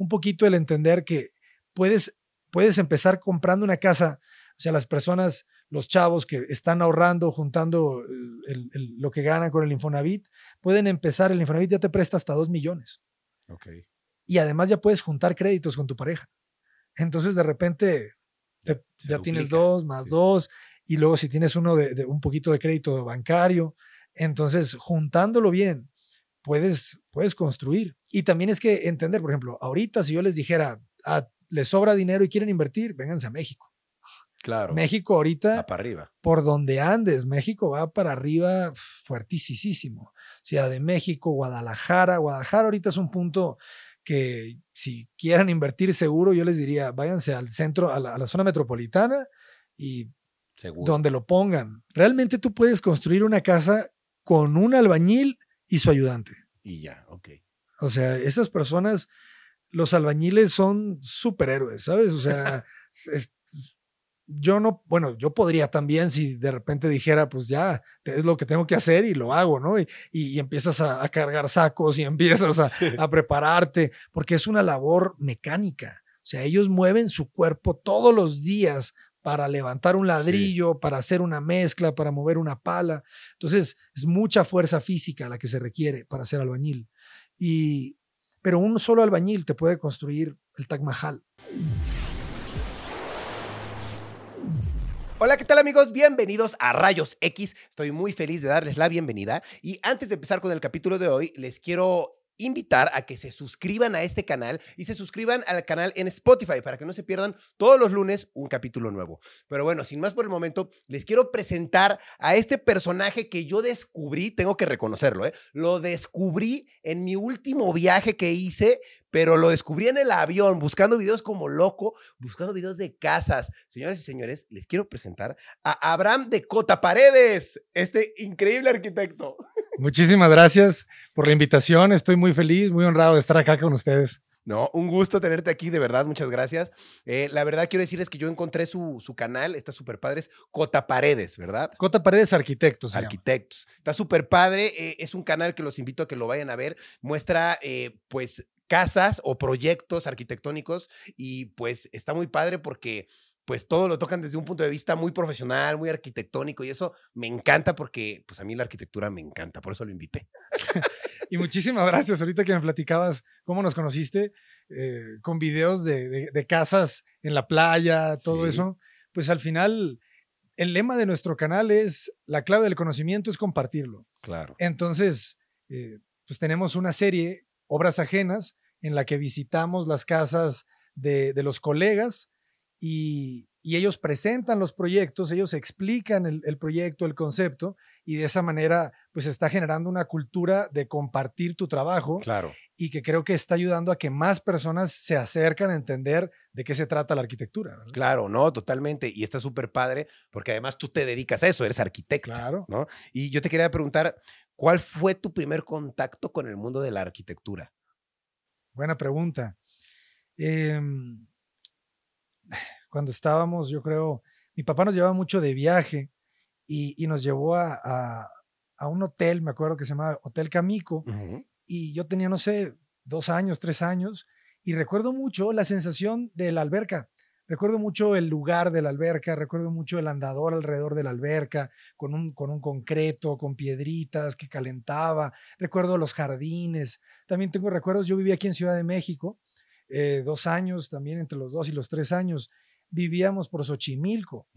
un poquito el entender que puedes, puedes empezar comprando una casa, o sea, las personas, los chavos que están ahorrando, juntando lo que ganan con el Infonavit, pueden empezar, el Infonavit ya te presta hasta 2 millones. Okay. Y además ya puedes juntar créditos con tu pareja. Entonces de repente ya tienes dos más dos y luego si tienes uno de, un poquito de crédito bancario, entonces juntándolo bien, puedes, puedes construir. Y también es que entender, por ejemplo, ahorita si yo les dijera, ah, les sobra dinero y quieren invertir, vénganse a México. Claro. México ahorita, va para arriba. por donde andes, México va para arriba fuertísimo. Ciudad de México, Guadalajara. Guadalajara ahorita es un punto que si quieran invertir seguro, yo les diría, váyanse al centro, a la, zona metropolitana y donde lo pongan. Realmente tú puedes construir una casa con un albañil y su ayudante. Y ya, ok. O sea, esas personas, los albañiles son superhéroes, ¿sabes? O sea, yo no, bueno, yo podría también si de repente dijera, pues ya, es lo que tengo que hacer y lo hago, ¿no? Y, empiezas a, cargar sacos y empiezas a, a prepararte, porque es una labor mecánica. O sea, ellos mueven su cuerpo todos los días para levantar un ladrillo, para hacer una mezcla, para mover una pala. Entonces, es mucha fuerza física la que se requiere para ser albañil. Y, pero un solo albañil te puede construir el Taj Mahal. Hola, ¿qué tal amigos? Bienvenidos a Rayos X. Estoy muy feliz de darles la bienvenida. Y antes de empezar con el capítulo de hoy, les quiero invitar a que se suscriban a este canal y se suscriban al canal en Spotify para que no se pierdan todos los lunes un capítulo nuevo. Pero bueno, sin más por el momento, les quiero presentar a este personaje que yo descubrí, tengo que reconocerlo, ¿eh? lo descubrí en mi último viaje que hice, pero lo descubrí en el avión, buscando videos como loco, buscando videos de casas. Señores y señores, les quiero presentar a Abraham de Cota Paredes, este increíble arquitecto. Muchísimas gracias por la invitación. Estoy muy feliz, muy honrado de estar acá con ustedes. No, un gusto tenerte aquí, de verdad, muchas gracias. Eh, la verdad quiero decirles que yo encontré su, su canal, está súper padre, es Cota Paredes, ¿verdad? Cota Paredes Arquitectos. Arquitectos. Está súper padre, eh, es un canal que los invito a que lo vayan a ver. Muestra, eh, pues, casas o proyectos arquitectónicos y pues está muy padre porque pues todo lo tocan desde un punto de vista muy profesional, muy arquitectónico y eso me encanta porque pues a mí la arquitectura me encanta, por eso lo invité. y muchísimas gracias. Ahorita que me platicabas cómo nos conociste, eh, con videos de, casas en la playa, todo eso, pues al final el lema de nuestro canal es la clave del conocimiento es compartirlo. Claro. Entonces, eh, pues tenemos una serie, Obras Ajenas, en la que visitamos las casas de, de los colegas y, ellos presentan los proyectos, ellos explican el, proyecto, el concepto, y de esa manera, pues está generando una cultura de compartir tu trabajo. Claro. Y que creo que está ayudando a que más personas se acercan a entender de qué se trata la arquitectura. Claro, no, totalmente. Y está súper padre, porque además tú te dedicas a eso, eres arquitecto. Claro. ¿no? Y yo te quería preguntar, ¿cuál fue tu primer contacto con el mundo de la arquitectura? Buena pregunta. Eh, cuando estábamos, yo creo, mi papá nos llevaba mucho de viaje y, nos llevó a, un hotel, me acuerdo que se llamaba Hotel Camico, y yo tenía, no sé, dos años, tres años, y recuerdo mucho la sensación de la alberca. Recuerdo mucho el lugar de la alberca, recuerdo mucho el andador alrededor de la alberca, con un, con un concreto, con piedritas que calentaba. Recuerdo los jardines. También tengo recuerdos, yo vivía aquí en Ciudad de México, eh, dos años, también entre los dos y los tres años vivíamos por Xochimilco.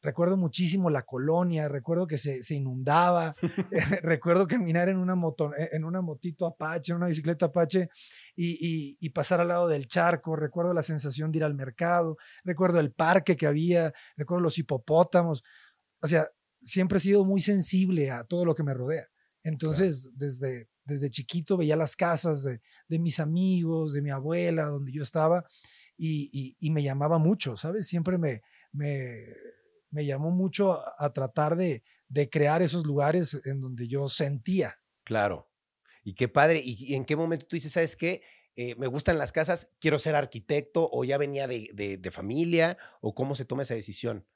Recuerdo muchísimo la colonia, recuerdo que se, inundaba, recuerdo caminar en una, moto, eh, en una motito Apache, en una bicicleta Apache y, pasar al lado del charco, recuerdo la sensación de ir al mercado, recuerdo el parque que había, recuerdo los hipopótamos. O sea, siempre he sido muy sensible a todo lo que me rodea. Entonces, desde, desde chiquito veía las casas de, de mis amigos, de mi abuela, donde yo estaba y, me llamaba mucho, ¿sabes? Siempre me, me, llamó mucho a, tratar de, crear esos lugares en donde yo sentía. Claro. Y qué padre. ¿Y, en qué momento tú dices, sabes qué? Eh, me gustan las casas, quiero ser arquitecto o ya venía de, familia o cómo se toma esa decisión?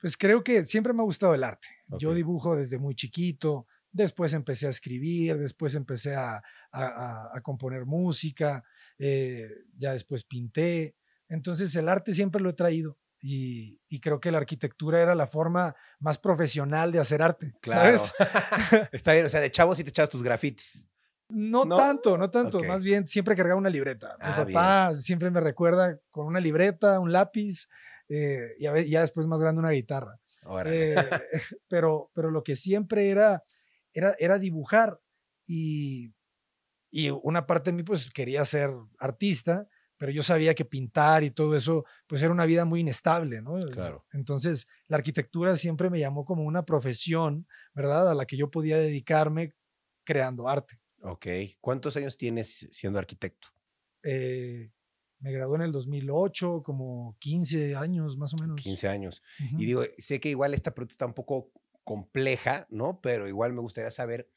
Pues creo que siempre me ha gustado el arte. Yo dibujo desde muy chiquito, después empecé a escribir, después empecé a, a, componer música, eh, ya después pinté. Entonces el arte siempre lo he traído. Y, creo que la arquitectura era la forma más profesional de hacer arte. Claro. Está bien, o sea, de chavos y te echabas tus grafitis. No, tanto, no tanto. Más bien siempre cargaba una libreta. Mi ah, papá siempre me recuerda con una libreta, un lápiz eh, y a ya después más grande una guitarra. Eh, pero, pero lo que siempre era, era, era dibujar y, y una parte de mí pues quería ser artista, pero yo sabía que pintar y todo eso pues era una vida muy inestable, ¿no? Claro. Entonces la arquitectura siempre me llamó como una profesión, ¿verdad? A la que yo podía dedicarme creando arte. Ok. ¿Cuántos años tienes siendo arquitecto? Eh, me gradué en el 2008, como 15 años más o menos. 15 años. Y digo, sé que igual esta pregunta está un poco compleja, ¿no? Pero igual me gustaría saber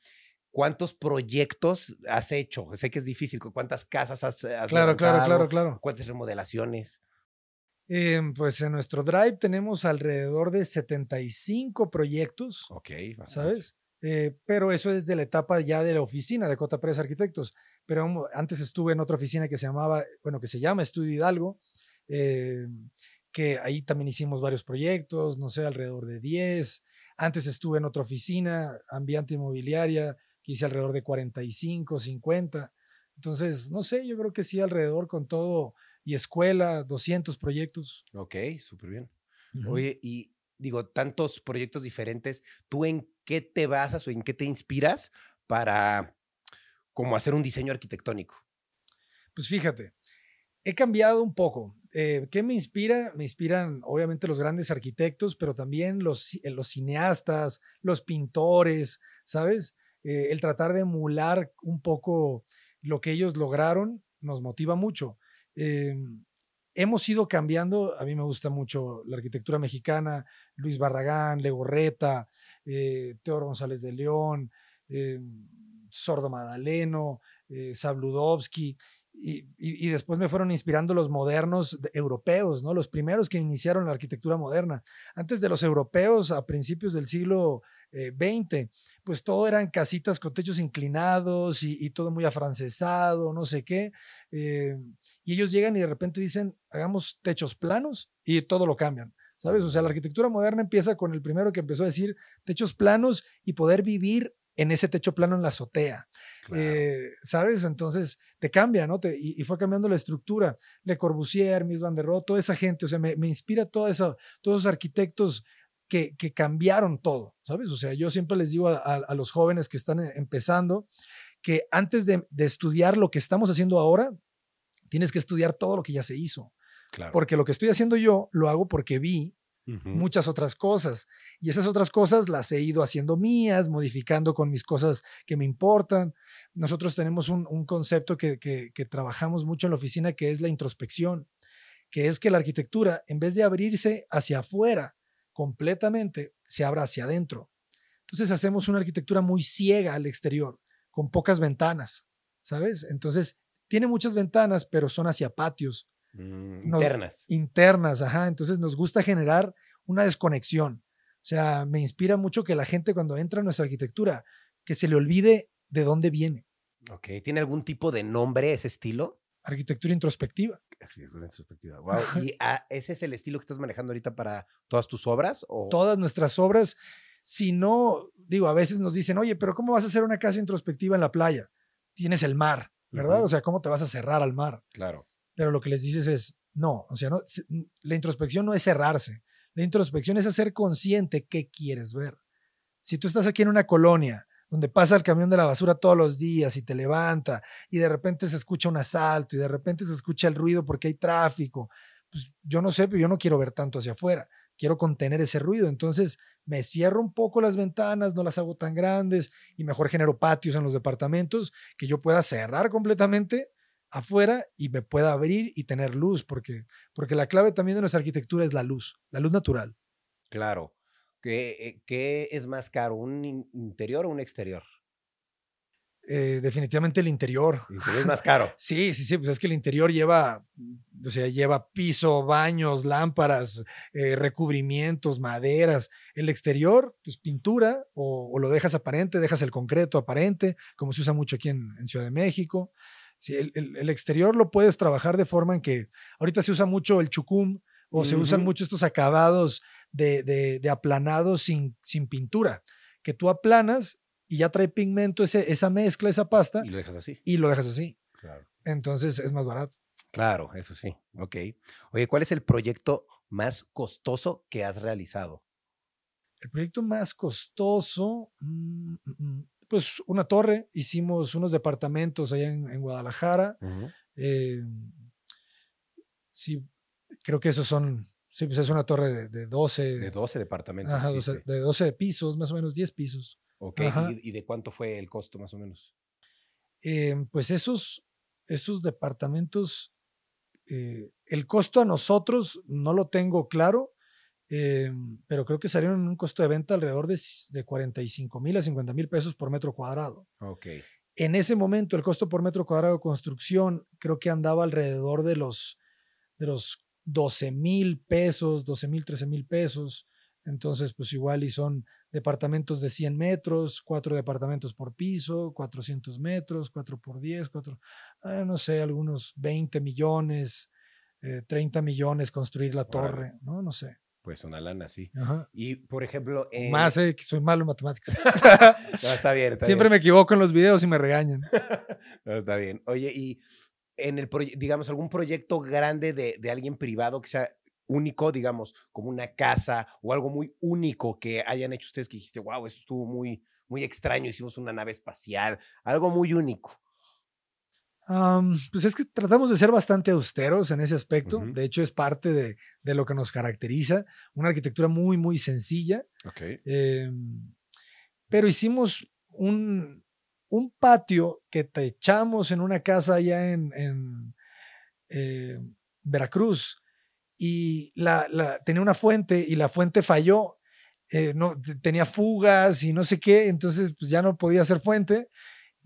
cuántos proyectos has hecho. Sé que es difícil, cuántas casas has, has Claro, claro, claro, claro. ¿Cuántas remodelaciones? Em, pues en nuestro Drive tenemos alrededor de 75 proyectos. Ok. ¿Sabes? Eh, pero eso es de la etapa ya de la oficina de Cota Pérez Arquitectos. Pero antes estuve en otra oficina que se llamaba, bueno, que se llama Estudio Hidalgo, eh, que ahí también hicimos varios proyectos, no sé, alrededor de 10. Antes estuve en otra oficina, Ambiente Inmobiliaria, que hice alrededor de 45, 50. Entonces, no sé, yo creo que sí, alrededor con todo y escuela, 200 proyectos. Ok, súper bien. Oye, y digo, tantos proyectos diferentes, ¿tú en qué te basas o en qué te inspiras para como hacer un diseño arquitectónico? Pues fíjate, he cambiado un poco. Eh, ¿Qué me inspira? Me inspiran obviamente los grandes arquitectos, pero también los, eh, cineastas, los pintores, ¿sabes? Eh, el tratar de emular un poco lo que ellos lograron nos motiva mucho. Em, hemos ido cambiando, a mí me gusta mucho la arquitectura mexicana, Luis Barragán, Legorreta, Teodoro González de León, Sordo Madaleno, eh, Sabludovsky, y, después me fueron inspirando los modernos europeos, ¿no? Los primeros que iniciaron la arquitectura moderna. Antes de los europeos, a principios del siglo XX, eh, pues todo eran casitas con techos inclinados y, todo muy afrancesado, no sé qué. Eh, y ellos llegan y de repente dicen, hagamos techos planos y todo lo cambian. ¿Sabes? O sea, la arquitectura moderna empieza con el primero que empezó a decir techos planos y poder vivir en ese techo plano en la azotea. Eh, ¿Sabes? Entonces te cambia, ¿no? Te, y, fue cambiando la estructura. Le Corbusier, Mies van der Rohe, toda esa gente, o sea, me, inspira todo eso, todos esos arquitectos que, que, cambiaron todo, ¿sabes? O sea, yo siempre les digo a, los jóvenes que están empezando que antes de, de, estudiar lo que estamos haciendo ahora, tienes que estudiar todo lo que ya se hizo. Claro. Porque lo que estoy haciendo yo lo hago porque vi muchas otras cosas. Y esas otras cosas las he ido haciendo mías, modificando con mis cosas que me importan. Nosotros tenemos un, concepto que, trabajamos mucho en la oficina que es la introspección, que es que la arquitectura, en vez de abrirse hacia afuera completamente, se abra hacia adentro. Entonces hacemos una arquitectura muy ciega al exterior, con pocas ventanas, ¿sabes? Entonces tiene muchas ventanas, pero son hacia patios Mm, internas. Internas, ajá. Entonces nos gusta generar una desconexión. O sea, me inspira mucho que la gente cuando entra a nuestra arquitectura, que se le olvide de dónde viene. Ok, ¿tiene algún tipo de nombre ese estilo? Arquitectura introspectiva. Arquitectura introspectiva. Wow. ¿Y ah, ese es el estilo que estás manejando ahorita para todas tus obras? O? Todas nuestras obras. Si no, digo, a veces nos dicen, oye, pero ¿cómo vas a hacer una casa introspectiva en la playa? Tienes el mar, ¿verdad? O sea, ¿cómo te vas a cerrar al mar? Claro pero lo que les dices es, no, o sea, no, la introspección no es cerrarse, la introspección es hacer consciente qué quieres ver. Si tú estás aquí en una colonia donde pasa el camión de la basura todos los días y te levanta y de repente se escucha un asalto y de repente se escucha el ruido porque hay tráfico, pues yo no sé, pero yo no quiero ver tanto hacia afuera, quiero contener ese ruido, entonces me cierro un poco las ventanas, no las hago tan grandes y mejor genero patios en los departamentos que yo pueda cerrar completamente afuera y me pueda abrir y tener luz, porque, porque la clave también de nuestra arquitectura es la luz, la luz natural. Claro. ¿Qué, eh, qué es más caro, un interior o un exterior? Eh, definitivamente el interior. es más caro. sí, sí, sí, pues es que el interior lleva, o sea, lleva piso, baños, lámparas, eh, recubrimientos, maderas. El exterior, pues pintura, o, lo dejas aparente, dejas el concreto aparente, como se usa mucho aquí en, en Ciudad de México. Sí, el, el- el exterior lo puedes trabajar de forma en que ahorita se usa mucho el chucum o se usan mucho estos acabados de, de, de aplanados sin, sin pintura, que tú aplanas y ya trae pigmento ese, esa mezcla, esa pasta, Y lo dejas así. y lo dejas así. Claro. Entonces es más barato. Claro, eso sí. Ok. Oye, ¿cuál es el proyecto más costoso que has realizado? El proyecto más costoso, mm, mm, mm, pues una torre, hicimos unos departamentos allá en, en Guadalajara. eh, sí, creo que esos son, sí, pues es una torre de, de 12, De 12 departamentos. ajá, hiciste. 12 de 12 pisos, más o menos 10 pisos. Ok. ¿Y, y de cuánto fue el costo más o menos? Eh, pues esos, esos departamentos, eh, el costo a nosotros no lo tengo claro, eh, pero creo que salieron en un costo de venta alrededor de, de 45 mil a 50 mil pesos por metro cuadrado. Ok. En ese momento, el costo por metro cuadrado de construcción creo que andaba alrededor de los, de los 12 mil pesos, 12 mil, 13 mil pesos. Entonces, pues igual y son departamentos de 100 metros, cuatro departamentos por piso, 400 metros, 4 por 10, 4, ah, no sé, algunos 20 millones, eh, 30 millones construir la torre, ¿no? No sé. Pues una lana, sí. Ajá. Y, por ejemplo... eh, Más, eh, que soy malo en matemáticas. no, está bien, está Siempre bien. me equivoco en los videos y me regañan. No, está bien. Oye, y en el proyecto, digamos, algún proyecto grande de, de alguien privado que sea único, digamos, como una casa o algo muy único que hayan hecho ustedes que dijiste, wow, eso estuvo muy, muy extraño, hicimos una nave espacial, algo muy único. Am, pues es que tratamos de ser bastante austeros en ese aspecto. De hecho, es parte de, de lo que nos caracteriza. Una arquitectura muy, muy sencilla. Ok. em, pero hicimos un, un patio que techamos en una casa allá en, en, eh, Veracruz. Y la, la- tenía una fuente y la fuente falló. eh, no, te- tenía fugas y no sé qué. Entonces, pues ya no podía hacer fuente.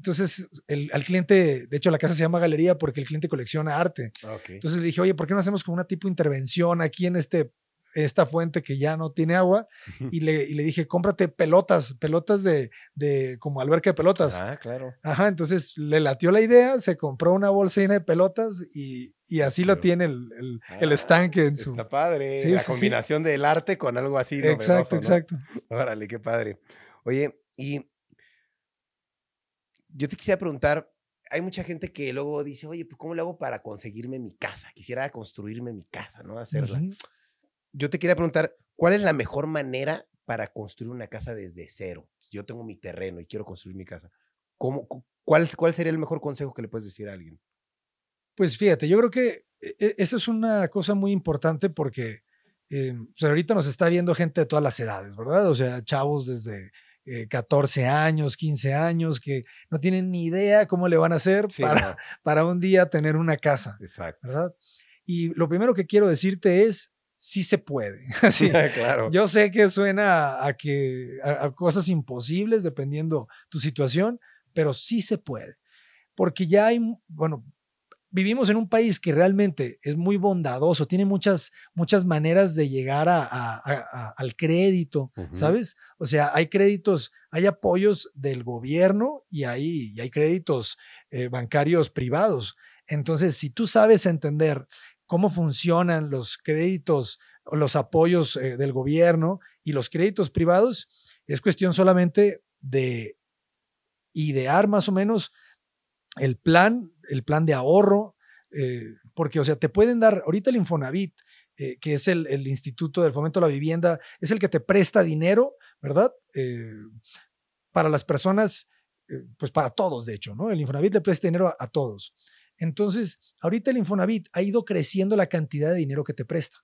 Entonces, el, al cliente, de hecho, la casa se llama Galería porque el cliente colecciona arte. Ok. Entonces le dije, oye, ¿por qué no hacemos como una tipo intervención aquí en este, esta fuente que ya no tiene agua? Y le, y le dije, cómprate pelotas, pelotas de, de como alberca de pelotas. Ah, claro. Ajá, entonces le latió la idea, se compró una bolsa llena de pelotas y, y así lo tiene el, el, el Ah, estanque en su... Está padre. Sí, la sí, sí. combinación del arte con algo así. Exacto, novedoso, ¿no? exacto. Órale, qué padre. Oye, y yo te quisiera preguntar, hay mucha gente que luego dice, oye, pues ¿cómo le hago para conseguirme mi casa? Quisiera construirme mi casa, ¿no? Hacerla. Yo te quería preguntar, ¿cuál es la mejor manera para construir una casa desde cero? Yo tengo mi terreno y quiero construir mi casa, ¿cómo, cu- cuál, cuál sería el mejor consejo que le puedes decir a alguien? Pues fíjate, yo creo que e- e- eso es una cosa muy importante porque eh, pues ahorita nos está viendo gente de todas las edades, ¿verdad? O sea, chavos desde eh, 14 años, 15 años, que no tienen ni idea cómo le van a hacer Sí, para, no, para un día tener una casa, exacto. ¿verdad? Y lo primero que quiero decirte es, sí se puede. Así, claro. yo sé que suena a, que, a, a cosas imposibles dependiendo tu situación, pero sí se puede. Porque ya hay, bueno, vivimos en un país que realmente es muy bondadoso, tiene muchas, muchas maneras de llegar a, a- a- a- al crédito. ¿sabes? O sea, hay créditos, hay apoyos del gobierno y hay, y hay créditos eh, bancarios privados. Entonces, si tú sabes entender cómo funcionan los créditos o los apoyos eh, del gobierno y los créditos privados, es cuestión solamente de idear más o menos el plan, el plan de ahorro, eh, porque, o sea, te pueden dar, ahorita el Infonavit, eh, que es el, el Instituto del Fomento a la Vivienda, es el que te presta dinero, ¿verdad? Eh, para las personas, pues para todos, de hecho, ¿no? El Infonavit le presta dinero a, a todos. Entonces, ahorita el Infonavit ha ido creciendo la cantidad de dinero que te presta,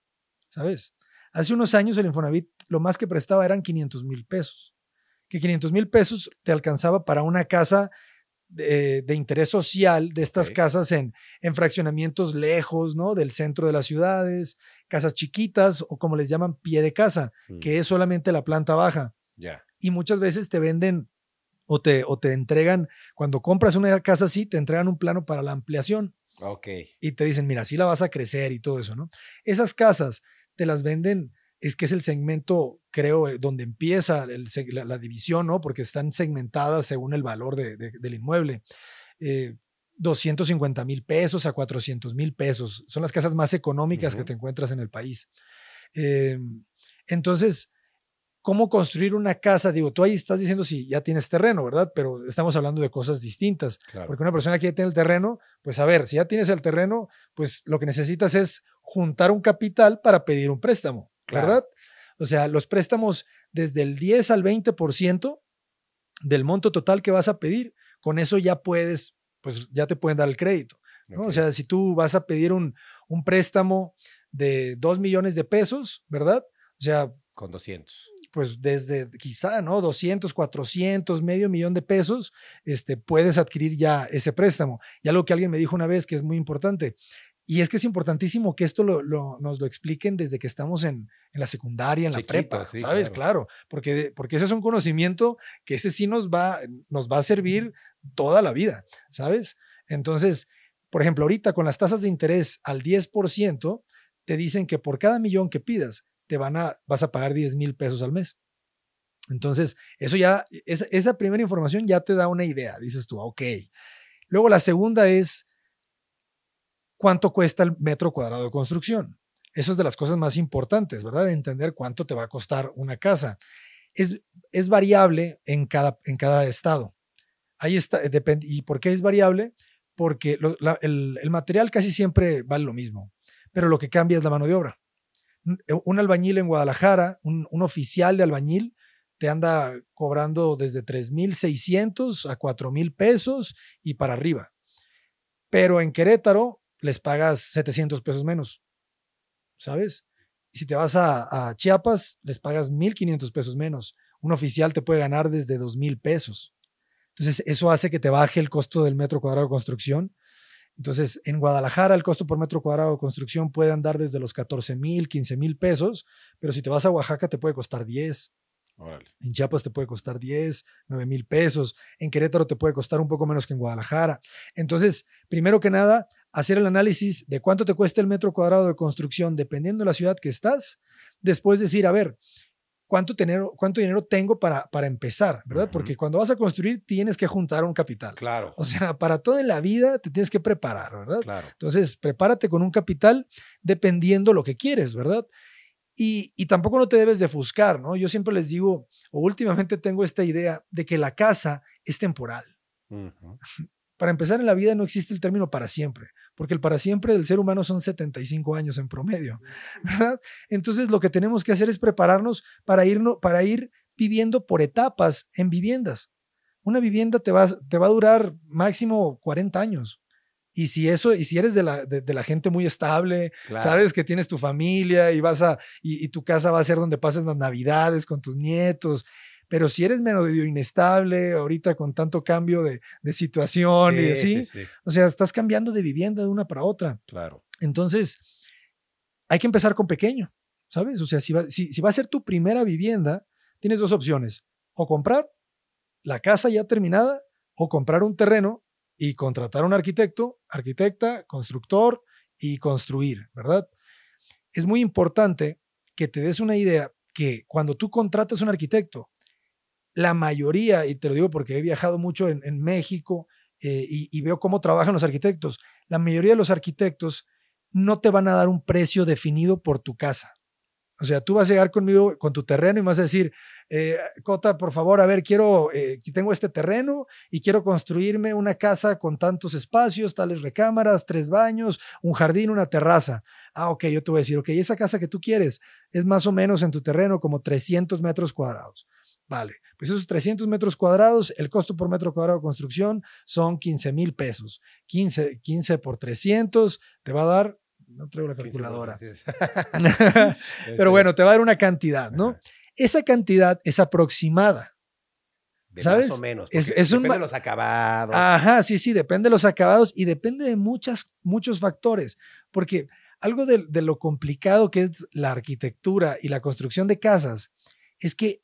¿sabes? Hace unos años el Infonavit lo más que prestaba eran 500 mil pesos, que 500 mil pesos te alcanzaba para una casa de, de interés social, de estas casas en, en fraccionamientos lejos, ¿no? Del centro de las ciudades, casas chiquitas o como les llaman pie de casa, Mm, que es solamente la planta baja Ya. y muchas veces te venden o te, o te entregan, cuando compras una casa así, te entregan un plano para la ampliación Ok. y te dicen, mira, así la vas a crecer y todo eso, ¿no? Esas casas te las venden, es que es el segmento, creo, eh, donde empieza el la, la división, ¿no? Porque están segmentadas según el valor de- de- del inmueble. Eh, 250 mil pesos a 400 mil pesos. Son las casas más económicas que te encuentras en el país. Em, entonces, ¿cómo construir una casa? Digo, tú ahí estás diciendo si ya tienes terreno, ¿verdad? Pero estamos hablando de cosas distintas. Porque una persona que ya tiene el terreno, pues a ver, si ya tienes el terreno, pues lo que necesitas es juntar un capital para pedir un préstamo, ¿verdad? O sea, los préstamos desde el 10 al 20% del monto total que vas a pedir, con eso ya puedes, pues ya te pueden dar el crédito. O sea, si tú vas a pedir un, un préstamo de 2 millones de pesos, ¿verdad? O sea... Con 200. Pues desde quizá, ¿no? 200, 400, medio millón de pesos, este, puedes adquirir ya ese préstamo. Y algo que alguien me dijo una vez que es muy importante, y es que es importantísimo que esto lo, nos lo expliquen desde que estamos en, en la secundaria, en la prepa, ¿sabes? Claro. porque, porque ese es un conocimiento que ese sí nos va, nos va a servir toda la vida, ¿sabes? Entonces, por ejemplo, ahorita con las tasas de interés al 10%, te dicen que por cada millón que pidas, te van a, vas a pagar 10 mil pesos al mes. Entonces, eso ya, esa, esa primera información ya te da una idea. Dices tú, ok. Luego la segunda es, cuánto cuesta el metro cuadrado de construcción. Eso es de las cosas más importantes, ¿verdad? entender cuánto te va a costar una casa. Es, es variable en cada, en cada estado. Ahí está, eh, depende. ¿Y por qué es variable? Porque el, material casi siempre vale lo mismo, pero lo que cambia es la mano de obra. Eh, un albañil en Guadalajara, un, un oficial de albañil, te anda cobrando desde 3.600 a 4.000 pesos y para arriba. Pero en Querétaro, les pagas 700 pesos menos, ¿sabes? Si te vas a, Chiapas, les pagas 1.500 pesos menos. Un oficial te puede ganar desde 2.000 pesos. Entonces, eso hace que te baje el costo del metro cuadrado de construcción. Entonces, en Guadalajara el costo por metro cuadrado de construcción puede andar desde los 14 mil, 15 mil pesos, pero si te vas a Oaxaca te puede costar 10. En Chiapas te puede costar 10, 9 mil pesos. En Querétaro te puede costar un poco menos que en Guadalajara. Entonces, primero que nada, hacer el análisis de cuánto te cuesta el metro cuadrado de construcción dependiendo de la ciudad que estás. Después decir, a ver, ¿cuánto dinero, cuánto dinero tengo para, para empezar? ¿Verdad? Porque cuando vas a construir tienes que juntar un capital. Claro. O sea, para toda la vida te tienes que preparar, ¿verdad? Claro. Entonces, prepárate con un capital dependiendo lo que quieres, ¿verdad? Y, tampoco no te debes de ofuscar, ¿no? Yo siempre les digo, o últimamente tengo esta idea de que la casa es temporal. Para empezar en la vida no existe el término para siempre, porque el para siempre del ser humano son 75 años en promedio, ¿verdad? Entonces lo que tenemos que hacer es prepararnos para, para ir viviendo por etapas en viviendas. Una vivienda te va, te va a durar máximo 40 años. Y si eso, y si eres de la, de, la gente muy estable, sabes que tienes tu familia y vas a, y, tu casa va a ser donde pases las navidades con tus nietos. Pero si eres medio inestable, ahorita con tanto cambio de, de situación y así, o sea, estás cambiando de vivienda de una para otra. Claro. Entonces, hay que empezar con pequeño, ¿sabes? O sea, si va, si, si va a ser tu primera vivienda, tienes dos opciones. O comprar la casa ya terminada o comprar un terreno y contratar a un arquitecto, arquitecta, constructor y construir, ¿verdad? Es muy importante que te des una idea que cuando tú contratas a un arquitecto, la mayoría, y te lo digo porque he viajado mucho en, México eh, y, veo cómo trabajan los arquitectos, la mayoría de los arquitectos no te van a dar un precio definido por tu casa. O sea, tú vas a llegar conmigo con tu terreno y vas a decir, eh, Cota, por favor, a ver, quiero, eh, tengo este terreno y quiero construirme una casa con tantos espacios, tales recámaras, tres baños, un jardín, una terraza. Ah, ok, yo te voy a decir, ok, esa casa que tú quieres es más o menos en tu terreno como 300 metros cuadrados. Vale, pues esos 300 metros cuadrados, el costo por metro cuadrado de construcción son 15 mil pesos. 15, 15 por 300 te va a dar no traigo la calculadora. Pero bueno, te va a dar una cantidad, ¿no? Esa cantidad es aproximada. ¿Sabes? Más o menos. Es, depende de los acabados. Ajá, sí, sí, depende de los acabados y depende de muchas, muchos factores. Porque algo de, de lo complicado que es la arquitectura y la construcción de casas es que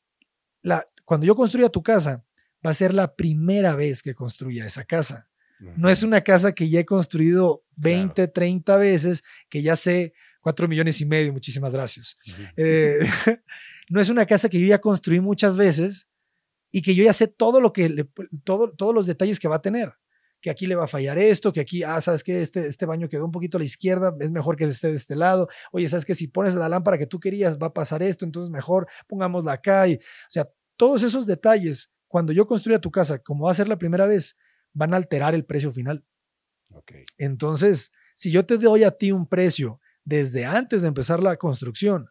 la, cuando yo construya tu casa, va a ser la primera vez que construya esa casa. No es una casa que ya he construido 20, 30 veces, que ya sé 4 millones y medio, muchísimas gracias. Eh, no es una casa que yo ya construí muchas veces y que yo ya sé todo lo que, todo, todos los detalles que va a tener. que aquí le va a fallar esto, que aquí, ah, sabes que este, este baño quedó un poquito a la izquierda, es mejor que esté de este lado. Oye, sabes que si pones la lámpara que tú querías va a pasar esto, entonces mejor pongámosla acá. Y, o sea, todos esos detalles, cuando yo construya tu casa, como va a ser la primera vez, van a alterar el precio final. Okay. Entonces, si yo te doy a ti un precio desde antes de empezar la construcción,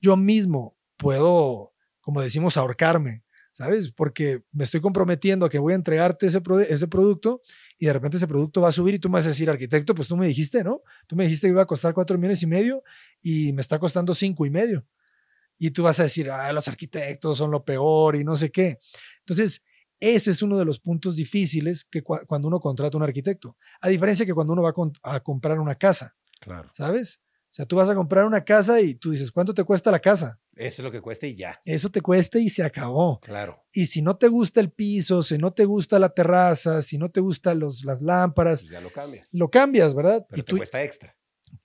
yo mismo puedo, como decimos, ahorcarme, ¿sabes? Porque me estoy comprometiendo a que voy a entregarte ese, ese producto y de repente ese producto va a subir y tú me vas a decir, arquitecto, pues tú me dijiste, ¿no? Tú me dijiste que iba a costar cuatro millones y medio y me está costando cinco y medio. Y tú vas a decir, ah, los arquitectos son lo peor y no sé qué. Entonces, ese es uno de los puntos difíciles que cuando uno contrata un arquitecto. A diferencia que cuando uno va a, comprar una casa. Claro. ¿Sabes? O sea, tú vas a comprar una casa y tú dices, ¿cuánto te cuesta la casa? Eso es lo que cuesta y ya. Eso te cuesta y se acabó. Claro. Y si no te gusta el piso, si no te gusta la terraza, si no te gustan los, las lámparas, pues ya lo cambias. Lo cambias, ¿verdad? Pero y te cuesta extra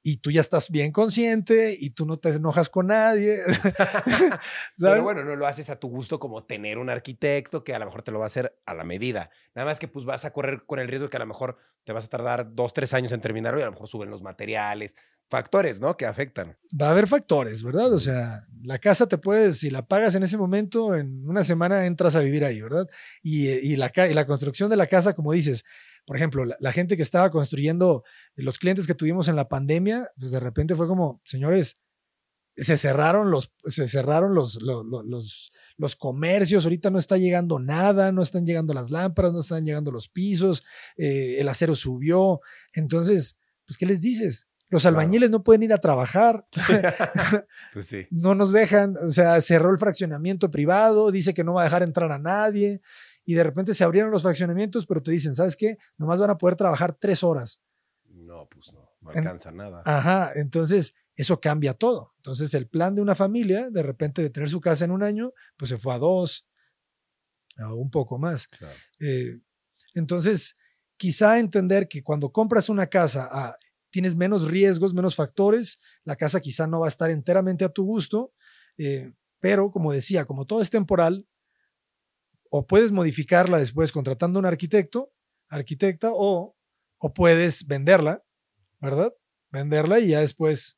y tú ya estás bien consciente y tú no te enojas con nadie. Pero bueno, no lo haces a tu gusto como tener un arquitecto que a lo mejor te lo va a hacer a la medida. Nada más que pues vas a correr con el riesgo que a lo mejor te vas a tardar dos, tres años en terminarlo y a lo mejor suben los materiales, factores, ¿no? Que afectan. Va a haber factores, ¿verdad? O sea, la casa te puedes, si la pagas en ese momento, en una semana entras a vivir ahí, ¿verdad? Y, y, la, y la construcción de la casa, como dices, por ejemplo, la, gente que estaba construyendo, los clientes que tuvimos en la pandemia, pues de repente fue como, señores, se cerraron los, se cerraron los, los, los, comercios, ahorita no está llegando nada, no están llegando las lámparas, no están llegando los pisos, eh, el acero subió. Entonces, pues, ¿qué les dices? Los albañiles no pueden ir a trabajar. pues sí. No nos dejan, o sea, cerró el fraccionamiento privado, dice que no va a dejar entrar a nadie y de repente se abrieron los fraccionamientos, pero te dicen, ¿sabes qué? Nomás van a poder trabajar tres horas. No, pues no, no alcanza nada. Ajá, entonces eso cambia todo. Entonces el plan de una familia, de repente de tener su casa en un año, pues se fue a dos, o un poco más. Eh, entonces, quizá entender que cuando compras una casa, ah, tienes menos riesgos, menos factores, la casa quizá no va a estar enteramente a tu gusto, eh, pero como decía, como todo es temporal, o puedes modificarla después contratando un arquitecto, arquitecta, o, o puedes venderla, ¿verdad? Venderla y ya después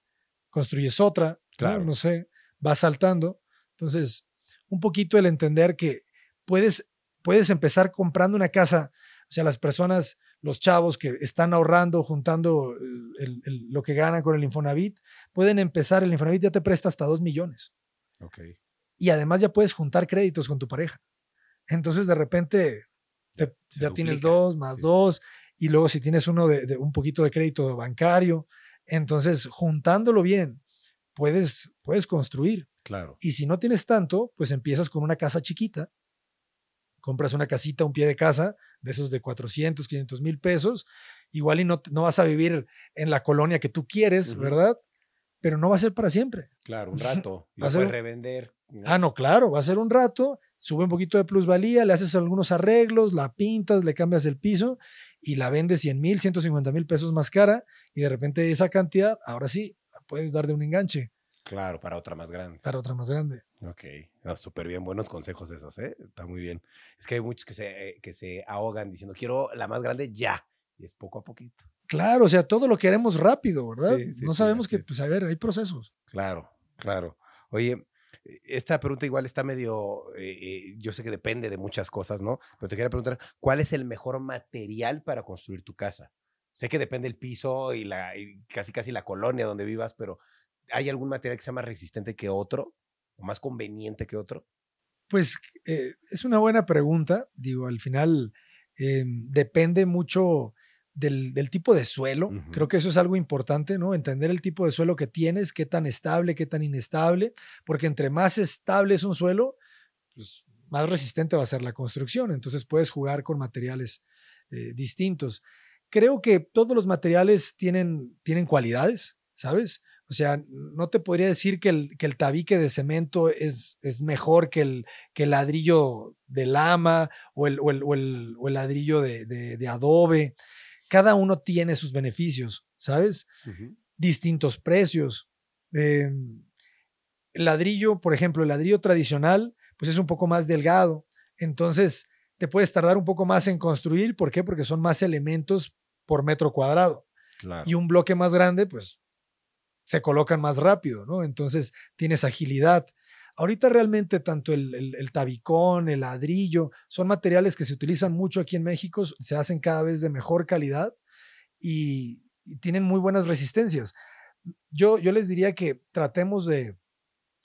construyes otra, claro. ¿no? sé, vas saltando. Entonces, un poquito el entender que puedes, puedes empezar comprando una casa, o sea, las personas, los chavos que están ahorrando, juntando lo que ganan con el Infonavit, pueden empezar, el Infonavit ya te presta hasta dos millones. Okay. Y además ya puedes juntar créditos con tu pareja. Entonces de repente ya tienes dos más dos y luego si tienes uno de, un poquito de crédito bancario, entonces juntándolo bien puedes, puedes construir. Claro. Y si no tienes tanto, pues empiezas con una casa chiquita, compras una casita, un pie de casa, de esos de 400, 500 mil pesos, igual y no, no vas a vivir en la colonia que tú quieres, ¿verdad? Pero no va a ser para siempre. Claro, un rato. A ser revender. Ah, no, claro, va a ser un rato sube un poquito de plusvalía, le haces algunos arreglos, la pintas, le cambias el piso y la vendes 100 mil, 150 mil pesos más cara y de repente esa cantidad, ahora sí, la puedes dar de un enganche. Claro, para otra más grande. Para otra más grande. Ok, súper bien, buenos consejos esos, ¿eh? Está muy bien. Es que hay muchos que se, eh, que se ahogan diciendo, quiero la más grande ya, y es poco a poquito. Claro, o sea, todo lo queremos rápido, ¿verdad? no sabemos que, pues a ver, hay procesos. Claro, claro. Oye, esta pregunta igual está medio, eh, eh, yo sé que depende de muchas cosas, ¿no? Pero te quería preguntar, ¿cuál es el mejor material para construir tu casa? Sé que depende el piso y, la, casi casi la colonia donde vivas, pero ¿hay algún material que sea más resistente que otro o más conveniente que otro? Pues eh, es una buena pregunta. Digo, al final em, depende mucho del, tipo de suelo. Creo que eso es algo importante, ¿no? Entender el tipo de suelo que tienes, qué tan estable, qué tan inestable, porque entre más estable es un suelo, pues más resistente va a ser la construcción. Entonces puedes jugar con materiales eh, distintos. Creo que todos los materiales tienen, tienen cualidades, ¿sabes? O sea, no te podría decir que el, que el tabique de cemento es, es mejor que el, que el ladrillo de lama o el, o el, o el ladrillo de, de adobe cada uno tiene sus beneficios, ¿sabes? Distintos precios. Em, el ladrillo, por ejemplo, el ladrillo tradicional, pues es un poco más delgado. Entonces, te puedes tardar un poco más en construir. ¿Por qué? Porque son más elementos por metro cuadrado. Y un bloque más grande, pues se colocan más rápido, ¿no? Entonces tienes agilidad. Ahorita realmente tanto el, tabicón, el ladrillo, son materiales que se utilizan mucho aquí en México, se hacen cada vez de mejor calidad y, tienen muy buenas resistencias. Yo, yo les diría que tratemos de,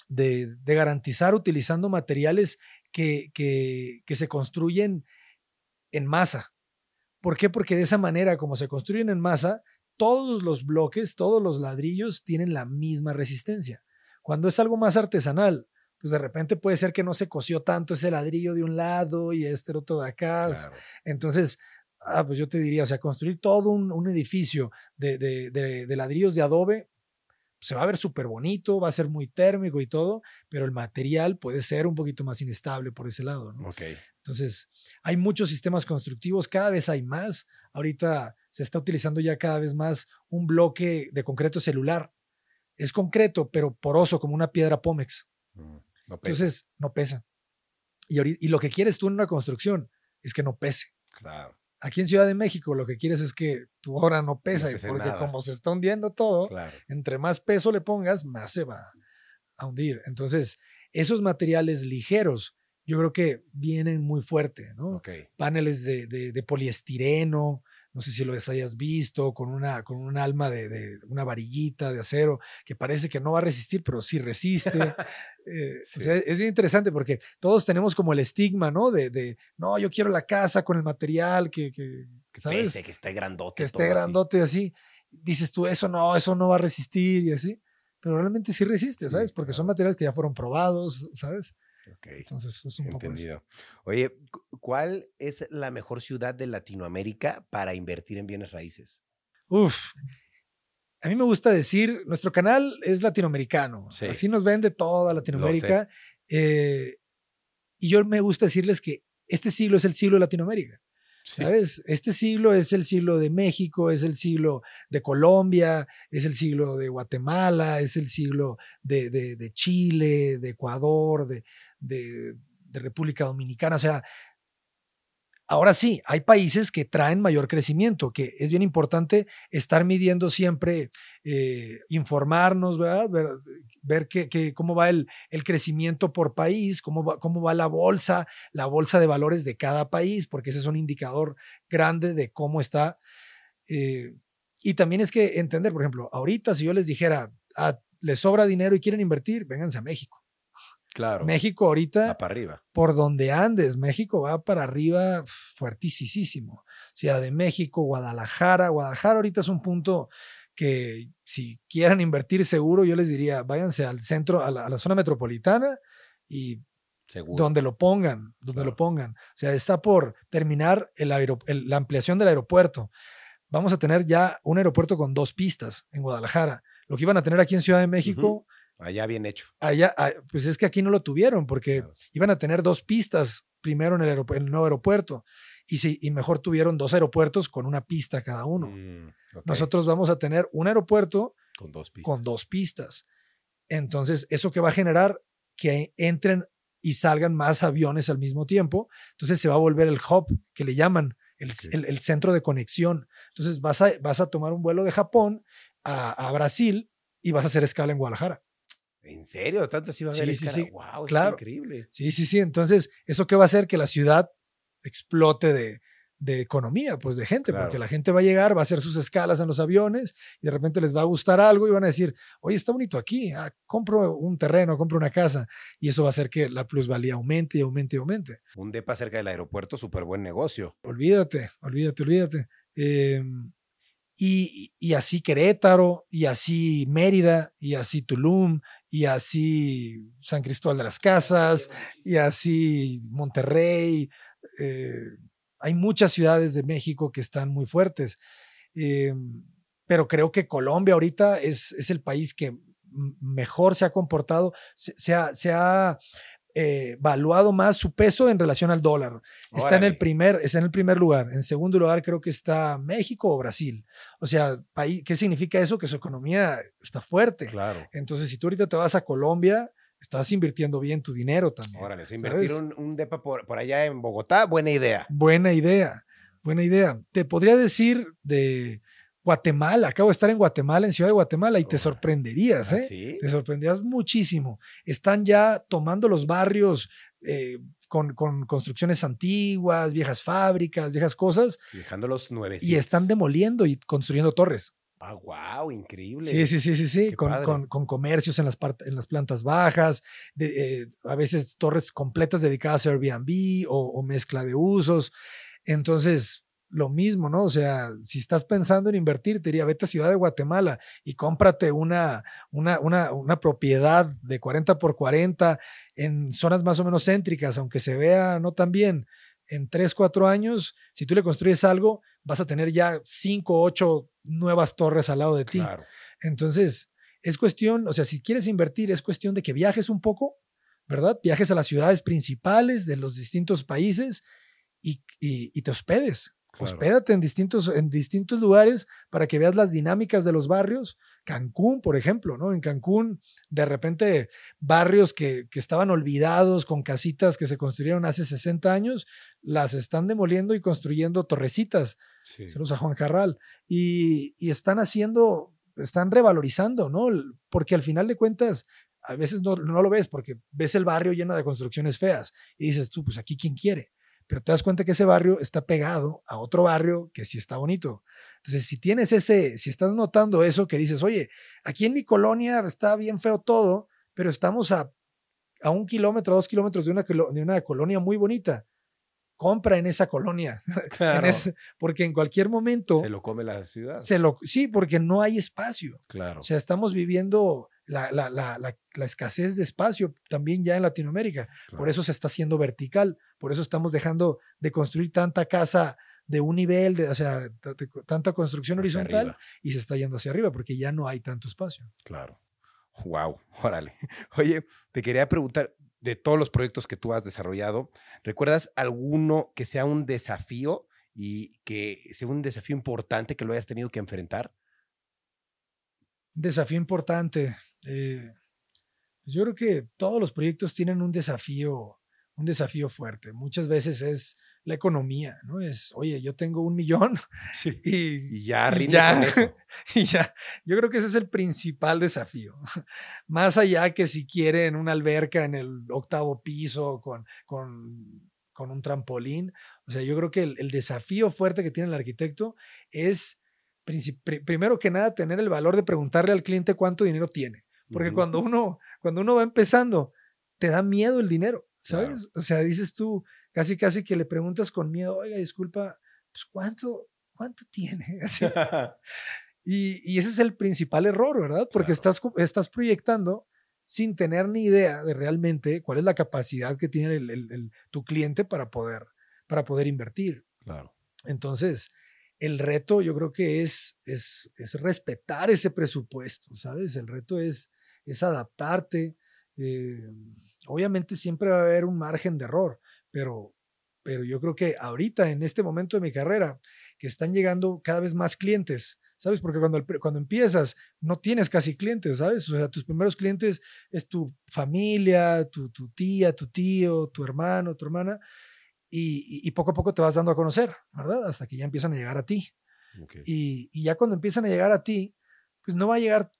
de, garantizar utilizando materiales que, que, que se construyen en masa. ¿Por qué? Porque de esa manera, como se construyen en masa, todos los bloques, todos los ladrillos tienen la misma resistencia. Cuando es algo más artesanal, pues de repente puede ser que no se coció tanto ese ladrillo de un lado y este otro de acá. Entonces, ah, pues yo te diría, o sea, construir todo un, edificio de, de, ladrillos de adobe se va a ver súper bonito, va a ser muy térmico y todo, pero el material puede ser un poquito más inestable por ese lado. ¿no? Entonces, hay muchos sistemas constructivos, cada vez hay más. Ahorita se está utilizando ya cada vez más un bloque de concreto celular. Es concreto, pero poroso, como una piedra Pómex. Mm. Entonces, no pesa. Y, y, lo que quieres tú en una construcción es que no pese. Claro. Aquí en Ciudad de México lo que quieres es que tu obra no pesa, porque como se está hundiendo todo, entre más peso le pongas, más se va a hundir. Entonces, esos materiales ligeros, yo creo que vienen muy fuerte, ¿no? Paneles de, de, de, poliestireno, no sé si lo hayas visto, con una, con un alma de, una varillita de acero que parece que no va a resistir, pero sí resiste. Eh, o sea, es bien interesante porque todos tenemos como el estigma, ¿no? De, no, yo quiero la casa con el material que, que, ¿sabes? que esté grandote. Que esté grandote así. Dices tú, eso no, eso no va a resistir y así. Pero realmente sí resiste, ¿sabes? Porque son materiales que ya fueron probados, ¿sabes? Entonces es un Entendido. Oye, ¿cuál es la mejor ciudad de Latinoamérica para invertir en bienes raíces? Uf, a mí me gusta decir, nuestro canal es latinoamericano, así nos ven de toda Latinoamérica. Eh, y yo me gusta decirles que este siglo es el siglo de Latinoamérica. ¿Sabes? Este siglo es el siglo de México, es el siglo de Colombia, es el siglo de Guatemala, es el siglo de, de Chile, de Ecuador, de, de, República Dominicana. O sea, ahora sí, hay países que traen mayor crecimiento, que es bien importante estar midiendo siempre, eh, informarnos, ver, ver cómo va el, crecimiento por país, cómo va, cómo va la bolsa, la bolsa de valores de cada país, porque ese es un indicador grande de cómo está. Eh, y también es que entender, por ejemplo, ahorita si yo les dijera, ah, les sobra dinero y quieren invertir, vénganse a México. Claro. México ahorita, para arriba. por donde andes, México va para arriba fuertísimo. Ciudad de México, Guadalajara. Guadalajara ahorita es un punto que si quieran invertir seguro, yo les diría, váyanse al centro, a la, zona metropolitana y donde lo pongan, donde lo pongan. O sea, está por terminar el la ampliación del aeropuerto. Vamos a tener ya un aeropuerto con dos pistas en Guadalajara. Lo que iban a tener aquí en Ciudad de México, Allá bien hecho. Allá, ah, pues es que aquí no lo tuvieron porque iban a tener dos pistas primero en el, nuevo aeropuerto y, sí, y mejor tuvieron dos aeropuertos con una pista cada uno. Mm, Nosotros vamos a tener un aeropuerto con dos, pistas. con dos pistas. Entonces, eso que va a generar que entren y salgan más aviones al mismo tiempo. Entonces se va a volver el hub que le llaman, el, el, centro de conexión. Entonces vas a, vas a tomar un vuelo de Japón a, a Brasil y vas a hacer escala en Guadalajara. ¿En serio? ¿Tanto así va a haber sí, sí, Wow, claro. increíble. Sí, sí, sí. Entonces, ¿eso qué va a hacer? Que la ciudad explote de, de economía, pues de gente, porque la gente va a llegar, va a hacer sus escalas en los aviones y de repente les va a gustar algo y van a decir, oye, está bonito aquí, ah, compro un terreno, compro una casa y eso va a hacer que la plusvalía aumente y aumente y aumente. Un depa cerca del aeropuerto, súper buen negocio. Olvídate, olvídate, olvídate. Eh, y, así Querétaro, y así Mérida, y así Tulum, y así San Cristóbal de las Casas, y así Monterrey. Eh, hay muchas ciudades de México que están muy fuertes. Eh, pero creo que Colombia ahorita es, es el país que mejor se ha comportado, se, ha, se ha eh, valuado más su peso en relación al dólar. Está en el primer, está en el primer lugar. En segundo lugar creo que está México o Brasil. O sea, país, ¿qué significa eso? Que su economía está fuerte. Claro. Entonces, si tú ahorita te vas a Colombia, estás invirtiendo bien tu dinero también. Órale, invertir un, un, depa por, por allá en Bogotá, buena idea. Buena idea, buena idea. Te podría decir de Guatemala, acabo de estar en Guatemala, en Ciudad de Guatemala, y te sorprenderías, ¿eh? ¿sí? Te sorprenderías muchísimo. Están ya tomando los barrios eh, con, con, construcciones antiguas, viejas fábricas, viejas cosas. Dejándolos nuevecitos. Y están demoliendo y construyendo torres. Ah, wow, increíble. Sí, sí, sí, sí, sí, con, con, con, comercios en las, en las plantas bajas, de, eh, a veces torres completas dedicadas a Airbnb o, o mezcla de usos. Entonces, lo mismo, ¿no? O sea, si estás pensando en invertir, te diría, vete a Ciudad de Guatemala y cómprate una, una, una, una, propiedad de 40 por 40 en zonas más o menos céntricas, aunque se vea no tan bien. En 3, 4 años, si tú le construyes algo, vas a tener ya 5, 8 nuevas torres al lado de ti. Claro. Entonces, es cuestión, o sea, si quieres invertir, es cuestión de que viajes un poco, ¿verdad? Viajes a las ciudades principales de los distintos países y, y, y te hospedes Claro. Hospédate en distintos, en distintos lugares para que veas las dinámicas de los barrios. Cancún, por ejemplo, ¿no? En Cancún, de repente, barrios que, que, estaban olvidados con casitas que se construyeron hace 60 años, las están demoliendo y construyendo torrecitas. Sí. Saludos a Juan Carral. Y, y están haciendo, están revalorizando, ¿no? Porque al final de cuentas, a veces no, no lo ves porque ves el barrio lleno de construcciones feas y dices tú, pues aquí quién quiere pero te das cuenta que ese barrio está pegado a otro barrio que sí está bonito. Entonces, si tienes ese, si estás notando eso que dices, oye, aquí en mi colonia está bien feo todo, pero estamos a, a un kilómetro, dos kilómetros de una, de una colonia muy bonita. Compra en esa colonia. Claro. en ese, porque en cualquier momento. Se lo come la ciudad. Se lo, sí, porque no hay espacio. Claro. O sea, estamos viviendo la, la, la, la, escasez de espacio también ya en Latinoamérica. Claro. Por eso se está haciendo vertical, por eso estamos dejando de construir tanta casa de un nivel, de, o sea, tanta construcción horizontal y se está yendo hacia arriba porque ya no hay tanto espacio. Claro. Wow, órale. Oye, te quería preguntar, de todos los proyectos que tú has desarrollado, ¿recuerdas alguno que sea un desafío y que sea un desafío importante que lo hayas tenido que enfrentar? Desafío importante. Eh, pues yo creo que todos los proyectos tienen un desafío, un desafío fuerte. Muchas veces es la economía, ¿no? Es, oye, yo tengo un millón sí. y, y, ya, y ya, con eso. y ya. Yo creo que ese es el principal desafío. Más allá que si quieren una alberca en el octavo piso con, con, con un trampolín. O sea, yo creo que el, el desafío fuerte que tiene el arquitecto es primero que nada, tener el valor de preguntarle al cliente cuánto dinero tiene. Porque uh -huh. cuando, uno, cuando uno va empezando, te da miedo el dinero, ¿sabes? Claro. O sea, dices tú, casi, casi que le preguntas con miedo, oiga, disculpa, pues ¿cuánto, cuánto tiene? Así. y, y, ese es el principal error, ¿verdad? Porque claro. estás, estás proyectando sin tener ni idea de realmente cuál es la capacidad que tiene el, el, el, tu cliente para poder, para poder invertir. Claro. Entonces, el reto yo creo que es, es, es, respetar ese presupuesto, ¿sabes? El reto es, es adaptarte. Eh, obviamente siempre va a haber un margen de error, pero, pero yo creo que ahorita, en este momento de mi carrera, que están llegando cada vez más clientes, ¿sabes? Porque cuando, cuando empiezas no tienes casi clientes, ¿sabes? O sea, tus primeros clientes es tu familia, tu, tu tía, tu tío, tu hermano, tu hermana y, y, poco a poco te vas dando a conocer, ¿verdad? Hasta que ya empiezan a llegar a ti. Okay. Y, y, ya cuando empiezan a llegar a ti, pues no va a llegar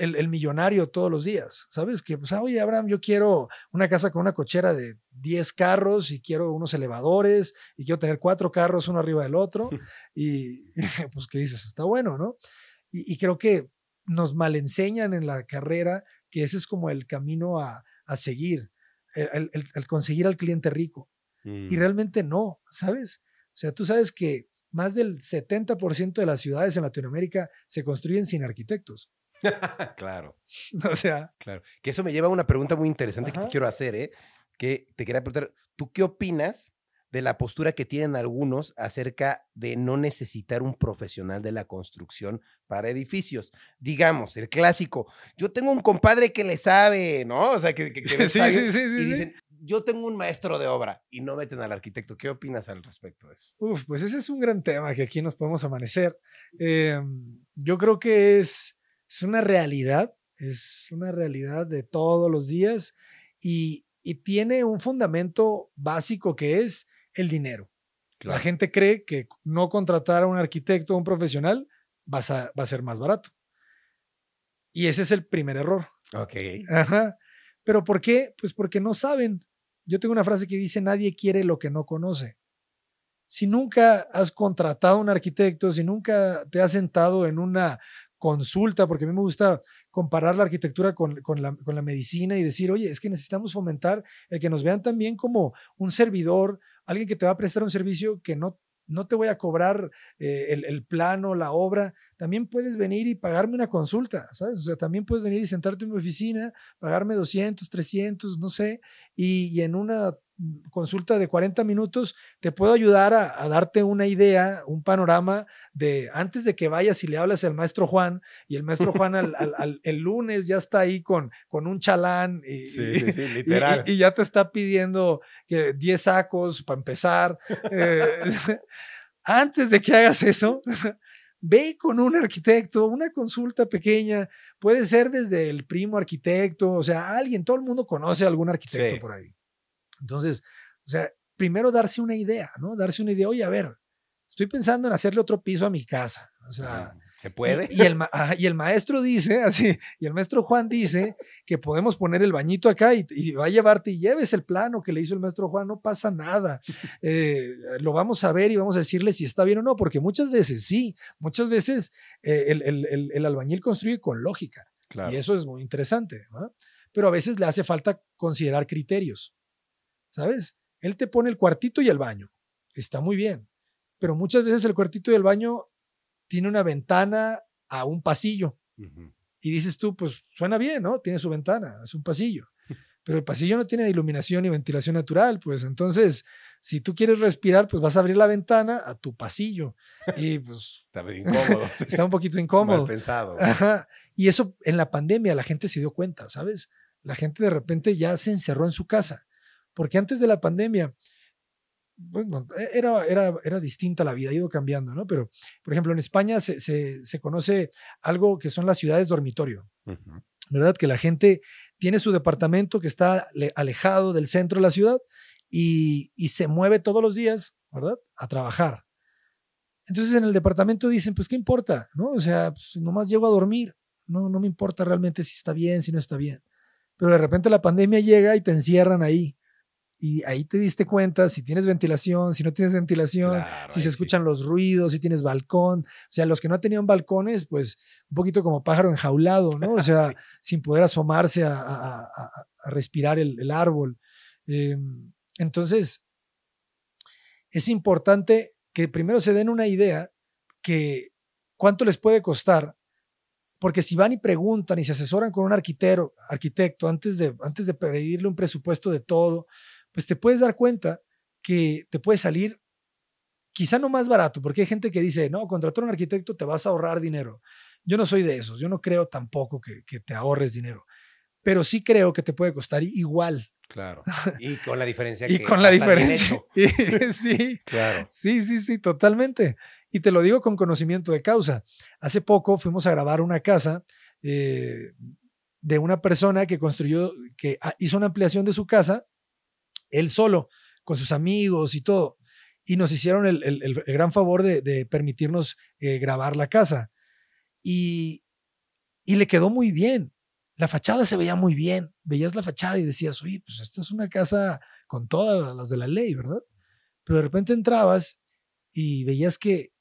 el, el millonario todos los días, ¿sabes? Que, pues, oye, Abraham, yo quiero una casa con una cochera de 10 carros y quiero unos elevadores y quiero tener cuatro carros uno arriba del otro. y pues, ¿qué dices? Está bueno, ¿no? Y, y creo que nos malenseñan en la carrera que ese es como el camino a, a seguir, el, el, el conseguir al cliente rico. Mm. Y realmente no, ¿sabes? O sea, tú sabes que más del 70% de las ciudades en Latinoamérica se construyen sin arquitectos. claro. O sea. Claro. Que eso me lleva a una pregunta muy interesante Ajá. que te quiero hacer, ¿eh? Que te quería preguntar, ¿tú qué opinas de la postura que tienen algunos acerca de no necesitar un profesional de la construcción para edificios. Digamos, el clásico, yo tengo un compadre que le sabe, ¿no? O sea, que, que, que sí, sí, sí, y dicen, yo tengo un maestro de obra y no meten al arquitecto. ¿Qué opinas al respecto de eso? Uf, pues ese es un gran tema que aquí nos podemos amanecer. Eh, yo creo que es, es una realidad es una realidad de todos los días y, y tiene un fundamento básico que es el dinero. La gente cree que no contratar a un arquitecto o un profesional va a, va a ser más barato. Y ese es el primer error. Ok. Ajá. ¿Pero por qué? Pues porque no saben. Yo tengo una frase que dice, nadie quiere lo que no conoce. Si nunca has contratado a un arquitecto, si nunca te has sentado en una consulta, porque a mí me gusta comparar la arquitectura con, la, con, la, medicina y decir, oye, es que necesitamos fomentar el que nos vean también como un servidor, alguien que te va a prestar un servicio que no no te voy a cobrar eh, el, el, plano, la obra, también puedes venir y pagarme una consulta, ¿sabes? O sea, también puedes venir y sentarte en mi oficina, pagarme 200, 300, no sé, y, y en una consulta de 40 minutos te puedo ayudar a, a, darte una idea, un panorama de antes de que vayas y le hablas al maestro Juan y el maestro Juan al, al, al, el lunes ya está ahí con, con un chalán y, sí, sí, sí, literal. Y, y, ya te está pidiendo que 10 sacos para empezar. Eh, antes de que hagas eso, ve con un arquitecto, una consulta pequeña, puede ser desde el primo arquitecto, o sea, alguien, todo el mundo conoce a algún arquitecto por ahí. Entonces, o sea, primero darse una idea, ¿no? Darse una idea, oye, a ver, estoy pensando en hacerle otro piso a mi casa, o sea, ¿Se puede? Y, y, el, y, el, maestro dice, así, y el maestro Juan dice que podemos poner el bañito acá y, y, va a llevarte y lleves el plano que le hizo el maestro Juan, no pasa nada. Eh, lo vamos a ver y vamos a decirle si está bien o no, porque muchas veces sí, muchas veces eh, el, el, el, albañil construye con lógica. Claro. Y eso es muy interesante, ¿no? Pero a veces le hace falta considerar criterios, ¿sabes? Él te pone el cuartito y el baño, está muy bien, pero muchas veces el cuartito y el baño tiene una ventana a un pasillo. Uh -huh. Y dices tú, pues suena bien, ¿no? Tiene su ventana, es un pasillo. Pero el pasillo no tiene iluminación ni ventilación natural, pues entonces, si tú quieres respirar, pues vas a abrir la ventana a tu pasillo. Y pues... está incómodo. está un poquito incómodo. Mal pensado. Ajá. Y eso en la pandemia la gente se dio cuenta, ¿sabes? La gente de repente ya se encerró en su casa. Porque antes de la pandemia, bueno, era, era, era distinta la vida, ha ido cambiando, ¿no? Pero, por ejemplo, en España se, se, se conoce algo que son las ciudades dormitorio, uh -huh. ¿verdad? Que la gente tiene su departamento que está alejado del centro de la ciudad y, y se mueve todos los días, ¿verdad? A trabajar. Entonces en el departamento dicen, pues, ¿qué importa? ¿No? O sea, pues, nomás llego a dormir, no, no me importa realmente si está bien, si no está bien. Pero de repente la pandemia llega y te encierran ahí y ahí te diste cuenta si tienes ventilación, si no tienes ventilación, claro, si se escuchan sí. los ruidos, si tienes balcón. O sea, los que no tenían balcones, pues un poquito como pájaro enjaulado, ¿no? O sea, sí. sin poder asomarse a, a, a, a respirar el, el árbol. Eh, entonces, es importante que primero se den una idea que cuánto les puede costar porque si van y preguntan y se asesoran con un arquitecto, arquitecto antes de, antes de pedirle un presupuesto de todo, pues te puedes dar cuenta que te puede salir quizá no más barato, porque hay gente que dice, no, contratar a un arquitecto te vas a ahorrar dinero. Yo no soy de esos, yo no creo tampoco que, que te ahorres dinero, pero sí creo que te puede costar igual. Claro. Y con la diferencia y que con la diferencia. sí. Claro. Sí, sí, sí, totalmente. Y te lo digo con conocimiento de causa. Hace poco fuimos a grabar una casa eh, de una persona que construyó, que hizo una ampliación de su casa él solo, con sus amigos y todo. Y nos hicieron el, el, gran favor de, de permitirnos eh, grabar la casa. Y, y le quedó muy bien. La fachada se veía muy bien. Veías la fachada y decías, oye, pues esta es una casa con todas las de la ley, ¿verdad? Pero de repente entrabas y veías que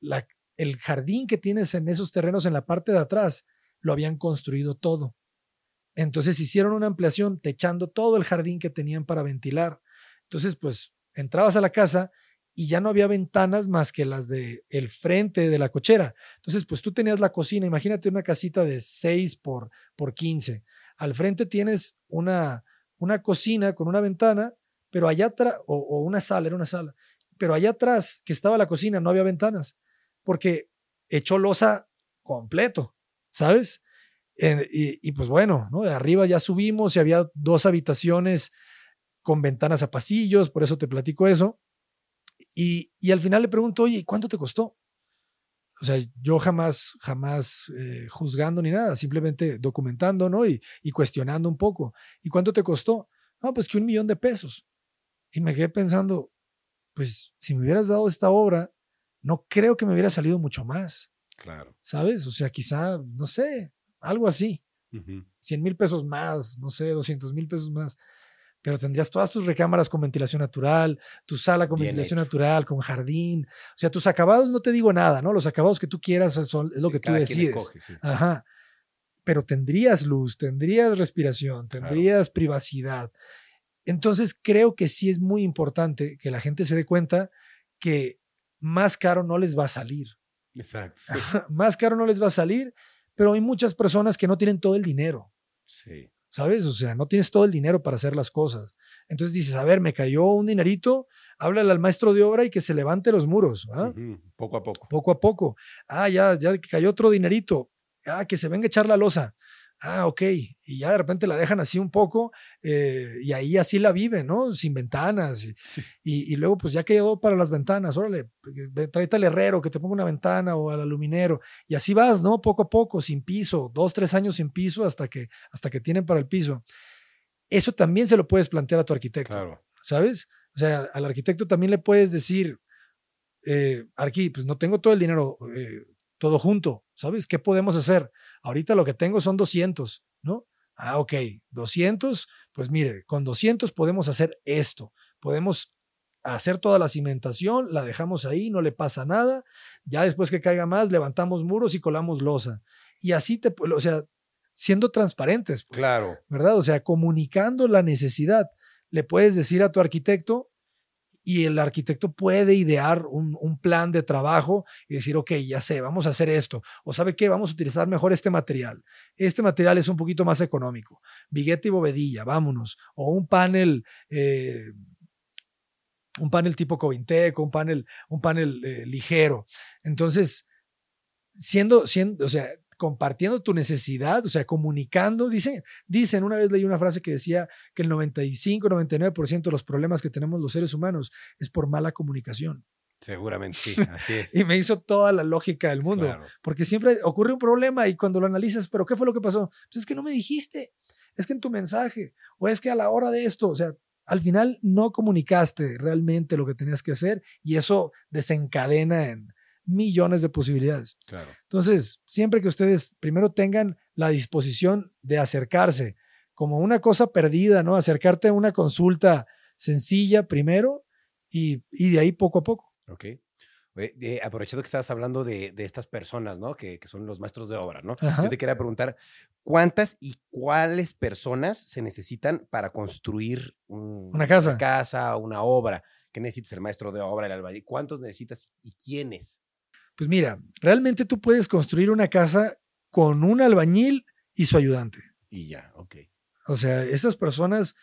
la, el jardín que tienes en esos terrenos en la parte de atrás lo habían construido todo. Entonces hicieron una ampliación techando todo el jardín que tenían para ventilar. Entonces, pues entrabas a la casa y ya no había ventanas más que las de el frente de la cochera. Entonces, pues tú tenías la cocina, imagínate una casita de 6 por, por 15. Al frente tienes una, una cocina con una ventana, pero allá atrás, o, o una sala, era una sala, pero allá atrás que estaba la cocina no había ventanas, porque echó losa completo, ¿sabes? Eh, y, y, pues bueno, ¿no? de arriba ya subimos y había dos habitaciones con ventanas a pasillos, por eso te platico eso. Y, y al final le pregunto, oye, ¿cuánto te costó? O sea, yo jamás, jamás eh, juzgando ni nada, simplemente documentando, ¿no? Y, y cuestionando un poco. ¿Y cuánto te costó? No, pues que un millón de pesos. Y me quedé pensando, pues si me hubieras dado esta obra, no creo que me hubiera salido mucho más. Claro. ¿Sabes? O sea, quizá, no sé, algo así. 100 mil pesos más, no sé, 200 mil pesos más. Pero tendrías todas tus recámaras con ventilación natural, tu sala con ventilación natural, con jardín. O sea, tus acabados no te digo nada, ¿no? Los acabados que tú quieras son, es lo que tú decides. Ajá. Pero tendrías luz, tendrías respiración, tendrías privacidad. Entonces creo que sí es muy importante que la gente se dé cuenta que más caro no les va a salir. Exacto. más caro no les va a salir pero hay muchas personas que no tienen todo el dinero. Sí. ¿Sabes? O sea, no tienes todo el dinero para hacer las cosas. Entonces dices, a ver, me cayó un dinerito, háblale al maestro de obra y que se levante los muros. Poco a poco. Poco a poco. Ah, ya, ya cayó otro dinerito. Ah, que se venga a echar la losa ah, ok, y ya de repente la dejan así un poco eh, y ahí así la viven, ¿no? Sin ventanas. Y, y, luego pues ya quedó para las ventanas, órale, tráete al herrero que te ponga una ventana o al aluminero y así vas, ¿no? Poco a poco, sin piso, dos, tres años sin piso hasta que, hasta que tienen para el piso. Eso también se lo puedes plantear a tu arquitecto, claro. ¿sabes? O sea, al arquitecto también le puedes decir, eh, Arqui, pues no tengo todo el dinero, eh, todo junto, ¿sabes? ¿Qué podemos hacer? Ahorita lo que tengo son 200, ¿no? Ah, ok, 200, pues mire, con 200 podemos hacer esto, podemos hacer toda la cimentación, la dejamos ahí, no le pasa nada, ya después que caiga más, levantamos muros y colamos losa. Y así te, o sea, siendo transparentes, pues, claro. ¿verdad? O sea, comunicando la necesidad. Le puedes decir a tu arquitecto, y el arquitecto puede idear un, plan de trabajo y decir, ok, ya sé, vamos a hacer esto. O sabe qué, vamos a utilizar mejor este material. Este material es un poquito más económico. Viguete y bovedilla, vámonos. O un panel, eh, un panel tipo Covintec, un panel, un panel eh, ligero. Entonces, siendo, siendo, o sea, compartiendo tu necesidad, o sea, comunicando. Dicen, dicen, una vez leí una frase que decía que el 95, 99% de los problemas que tenemos los seres humanos es por mala comunicación. Seguramente sí, así es. y me hizo toda la lógica del mundo, porque siempre ocurre un problema y cuando lo analizas, pero ¿qué fue lo que pasó? Pues es que no me dijiste, es que en tu mensaje, o es que a la hora de esto, o sea, al final no comunicaste realmente lo que tenías que hacer y eso desencadena en, millones de posibilidades. Claro. Entonces, siempre que ustedes primero tengan la disposición de acercarse como una cosa perdida, ¿no? Acercarte a una consulta sencilla primero y, de ahí poco a poco. Ok. Eh, aprovechando que estabas hablando de, estas personas, ¿no? Que, son los maestros de obra, ¿no? Yo te quería preguntar, ¿cuántas y cuáles personas se necesitan para construir una casa? Una casa, una obra. ¿Qué necesitas el maestro de obra, el albañil? ¿Cuántos necesitas y quiénes? Pues mira, realmente tú puedes construir una casa con un albañil y su ayudante. Y ya, ok. O sea, esas personas,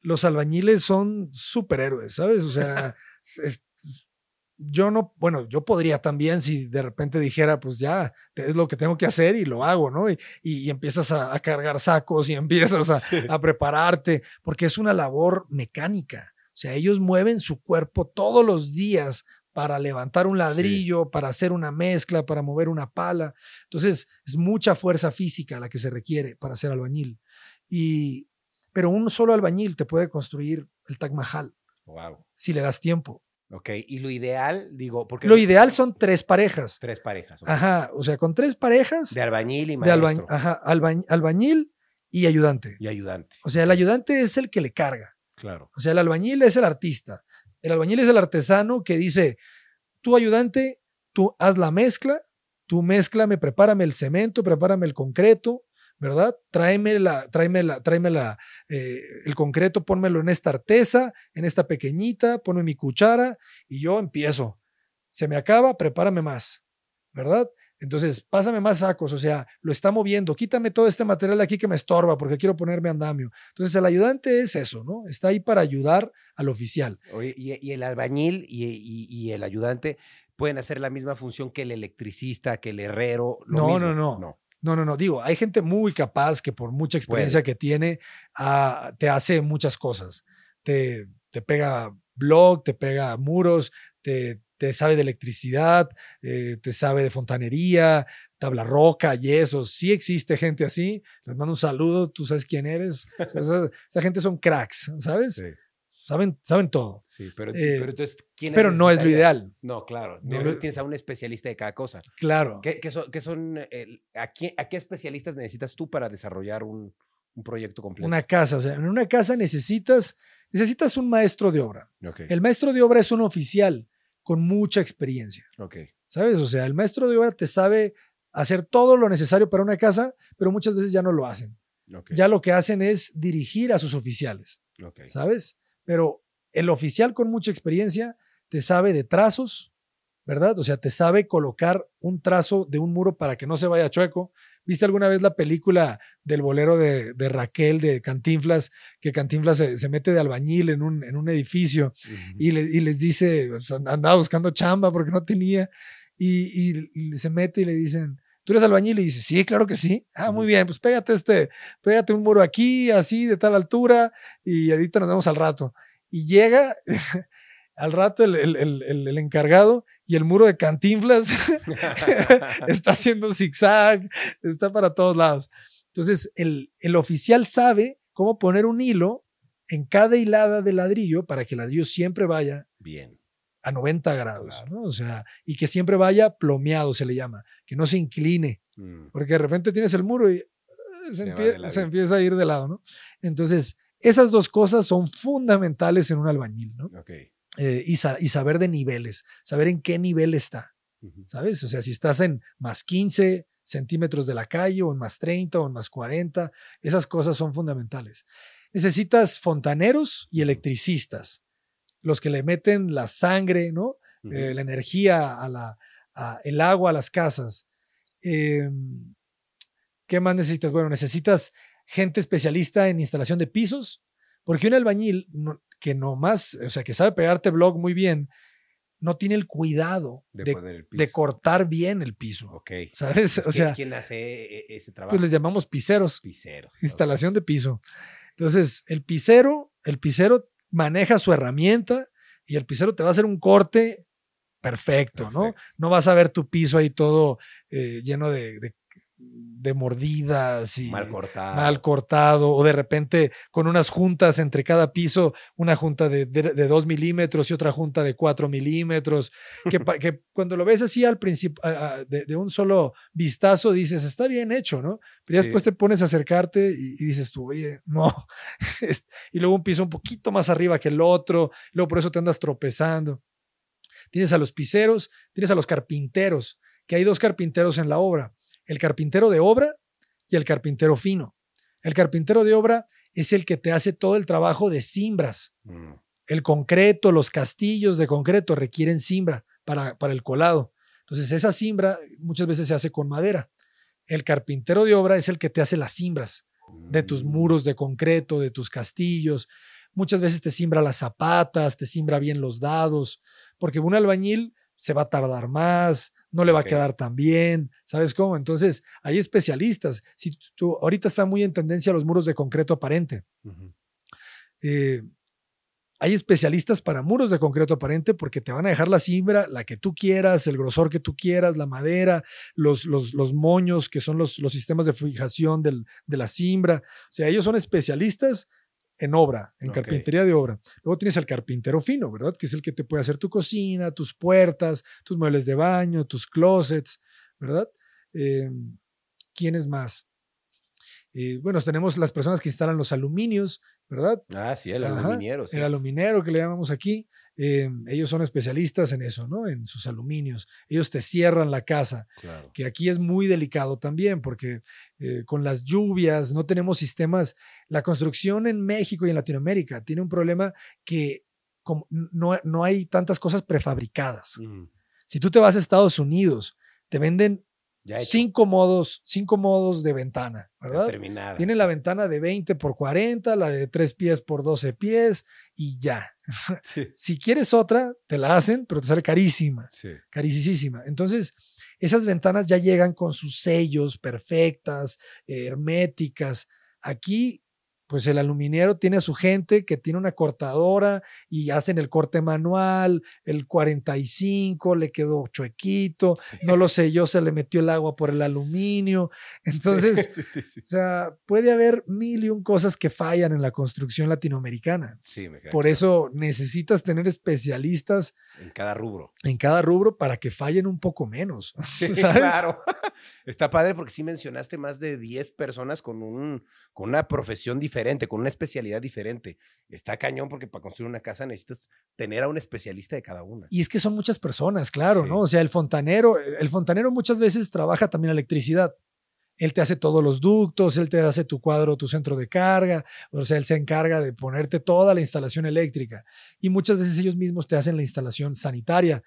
los albañiles son superhéroes, ¿sabes? O sea, yo no, bueno, yo podría también si de repente dijera, pues ya, es lo que tengo que hacer y lo hago, ¿no? Y, empiezas a, cargar sacos y empiezas a, a prepararte, porque es una labor mecánica. O sea, ellos mueven su cuerpo todos los días para levantar un ladrillo, para hacer una mezcla, para mover una pala. Entonces, es mucha fuerza física la que se requiere para ser albañil. Y, pero un solo albañil te puede construir el Taj Mahal. Wow. Si le das tiempo. Ok, y lo ideal, digo, porque... Lo ideal son tres parejas. Tres parejas. Ajá, o sea, con tres parejas. De albañil y maestro. De ajá, albañil y ayudante. Y ayudante. O sea, el ayudante es el que le carga. Claro. O sea, el albañil es el artista. El albañil es el artesano que dice, tu ayudante, tú haz la mezcla, tú mezclame, prepárame el cemento, prepárame el concreto, ¿verdad? Tráeme, la, tráeme, la, la, eh, el concreto, pónmelo en esta artesa, en esta pequeñita, ponme mi cuchara y yo empiezo. Se me acaba, prepárame más, ¿verdad? Entonces, pásame más sacos, o sea, lo está moviendo, quítame todo este material de aquí que me estorba porque quiero ponerme andamio. Entonces, el ayudante es eso, ¿no? Está ahí para ayudar al oficial. y, el albañil y, el ayudante pueden hacer la misma función que el electricista, que el herrero. no, no, no, no. No, no, no. Digo, hay gente muy capaz que por mucha experiencia que tiene, ah, te hace muchas cosas. Te, te pega blog, te pega muros, te, te sabe de electricidad, eh, te sabe de fontanería, tabla roca, yesos. Sí existe gente así. Les mando un saludo, tú sabes quién eres. esa, esa gente son cracks, ¿sabes? Sí. Saben, saben todo. Sí, pero, Eh, pero entonces, ¿quién Pero no es lo ideal. No, claro. No tienes a un especialista de cada cosa. Claro. ¿Qué, qué son, qué son, eh, a, qué, a qué especialistas necesitas tú para desarrollar un, un proyecto completo? Una casa. O sea, en una casa necesitas, necesitas un maestro de obra. El maestro de obra es un oficial con mucha experiencia. ok. ¿Sabes? O sea, el maestro de obra te sabe hacer todo lo necesario para una casa, pero muchas veces ya no lo hacen. Ya lo que hacen es dirigir a sus oficiales. ¿sabes? Pero el oficial con mucha experiencia te sabe de trazos, ¿verdad? O sea, te sabe colocar un trazo de un muro para que no se vaya chueco. ¿Viste alguna vez la película del bolero de, de Raquel, de Cantinflas, que Cantinflas se, se mete de albañil en un, en un edificio Ujú. y, le- y les dice, and- andaba buscando chamba porque no tenía, y, se mete y le dicen, ¿tú eres albañil? Y dice, sí, claro que sí. Ah, muy bien, pues pégate este, pégate un muro aquí, así, de tal altura, y ahorita nos vemos al rato. Y llega al rato el- el- el encargado y el muro de cantinflas está haciendo zigzag, está para todos lados. Entonces, el, el oficial sabe cómo poner un hilo en cada hilada de ladrillo para que el ladrillo siempre vaya Bien. a 90 grados, Claro. ¿no? O sea, y que siempre vaya plomeado, se le llama, que no se incline, Mm, porque de repente tienes el muro y eh, se, empie- empieza a ir de lado, ¿no? Entonces, esas dos cosas son fundamentales en un albañil, ¿no? Ok. Eh, y, sa- y saber de niveles, saber en qué nivel está, Ujú. ¿sabes? O sea, si estás en más 15 centímetros de la calle o en más 30 o en más 40, esas cosas son fundamentales. Necesitas fontaneros y electricistas, los que le meten la sangre, ¿no? Eh, la energía, a la, a el agua a las casas. Eh, ¿Qué más necesitas? Bueno, necesitas gente especialista en instalación de pisos, porque un albañil no- que nomás, o sea, que sabe pegarte blog muy bien, no tiene el cuidado de, de, poner el de piso. cortar bien el piso, Ok. ¿sabes? Pues, O ¿quién- sea, ¿Quién hace e- ese trabajo? pues les llamamos piseros, Pisero. ok. instalación de piso. Entonces, el pisero, el pisero maneja su herramienta y el pisero te va a hacer un corte perfecto, ¿no? No vas a ver tu piso ahí todo eh, lleno de, de- de mordidas y Mal cortado. mal cortado o de repente con unas juntas entre cada piso, una junta de, de, de dos milímetros y otra junta de cuatro milímetros, que, que cuando lo ves así al principio, de, de un solo vistazo, dices, está bien hecho, ¿no? Pero ya Sí. después te pones a acercarte y, y dices tú, oye, no. Es- y luego un piso un poquito más arriba que el otro, luego por eso te andas tropezando. Tienes a los piseros, tienes a los carpinteros, que hay dos carpinteros en la obra, el carpintero de obra y el carpintero fino. El carpintero de obra es el que te hace todo el trabajo de cimbras. Mm, El concreto, los castillos de concreto requieren cimbra para, para el colado. Entonces esa cimbra muchas veces se hace con madera. El carpintero de obra es el que te hace las cimbras de tus mm, muros de concreto, de tus castillos. Muchas veces te simbra las zapatas, te simbra bien los dados, porque un albañil se va a tardar más, no le va a quedar tan bien, ¿sabes cómo? Entonces, hay especialistas. Si tú, ahorita está muy en tendencia los muros de concreto aparente. Eh, hay especialistas para muros de concreto aparente porque te van a dejar la cimbra, la que tú quieras, el grosor que tú quieras, la madera, los, los, los moños, que son los, los sistemas de fijación del- de la cimbra. O sea, ellos son especialistas en obra, en carpintería de obra. Luego tienes al carpintero fino, ¿verdad? Que es el que te puede hacer tu cocina, tus puertas, tus muebles de baño, tus closets, ¿verdad? Eh, ¿Quién es más? Eh, bueno, tenemos las personas que instalan los aluminios, ¿verdad? Ah, sí, el Ajá, aluminiero. sí. El aluminero que le llamamos aquí, eh, ellos son especialistas en eso, ¿no? En sus aluminios. Ellos te cierran la casa, Claro. que aquí es muy delicado también, porque eh, con las lluvias no tenemos sistemas. La construcción en México y en Latinoamérica tiene un problema que como no, no hay tantas cosas prefabricadas. Mm, Si tú te vas a Estados Unidos, te venden Ya cinco modos, cinco modos de ventana, ¿verdad? Terminada. Tienen la ventana de 20 por 40, la de 3 pies por 12 pies y ya. Sí. Si quieres otra, te la hacen, pero te sale carísima, Sí. carísima. Entonces, esas ventanas ya llegan con sus sellos perfectas, eh, herméticas. Aquí, pues el aluminiero tiene a su gente que tiene una cortadora y hacen el corte manual, el 45 le quedó chuequito, no lo sé yo, se le metió el agua por el aluminio. Entonces, o sea, puede haber mil y un cosas que fallan en la construcción latinoamericana. por eso necesitas tener especialistas en cada rubro. En cada rubro para que fallen un poco menos. ¿sabes? Claro. Está padre porque sí mencionaste más de 10 personas con, un, con una profesión diferente, con una especialidad diferente. Está cañón porque para construir una casa necesitas tener a un especialista de cada una. Y es que son muchas personas, claro, ¿no? O sea, el fontanero, el fontanero muchas veces trabaja también electricidad. Él te hace todos los ductos, él te hace tu cuadro, tu centro de carga, o sea, él se encarga de ponerte toda la instalación eléctrica. Y muchas veces ellos mismos te hacen la instalación sanitaria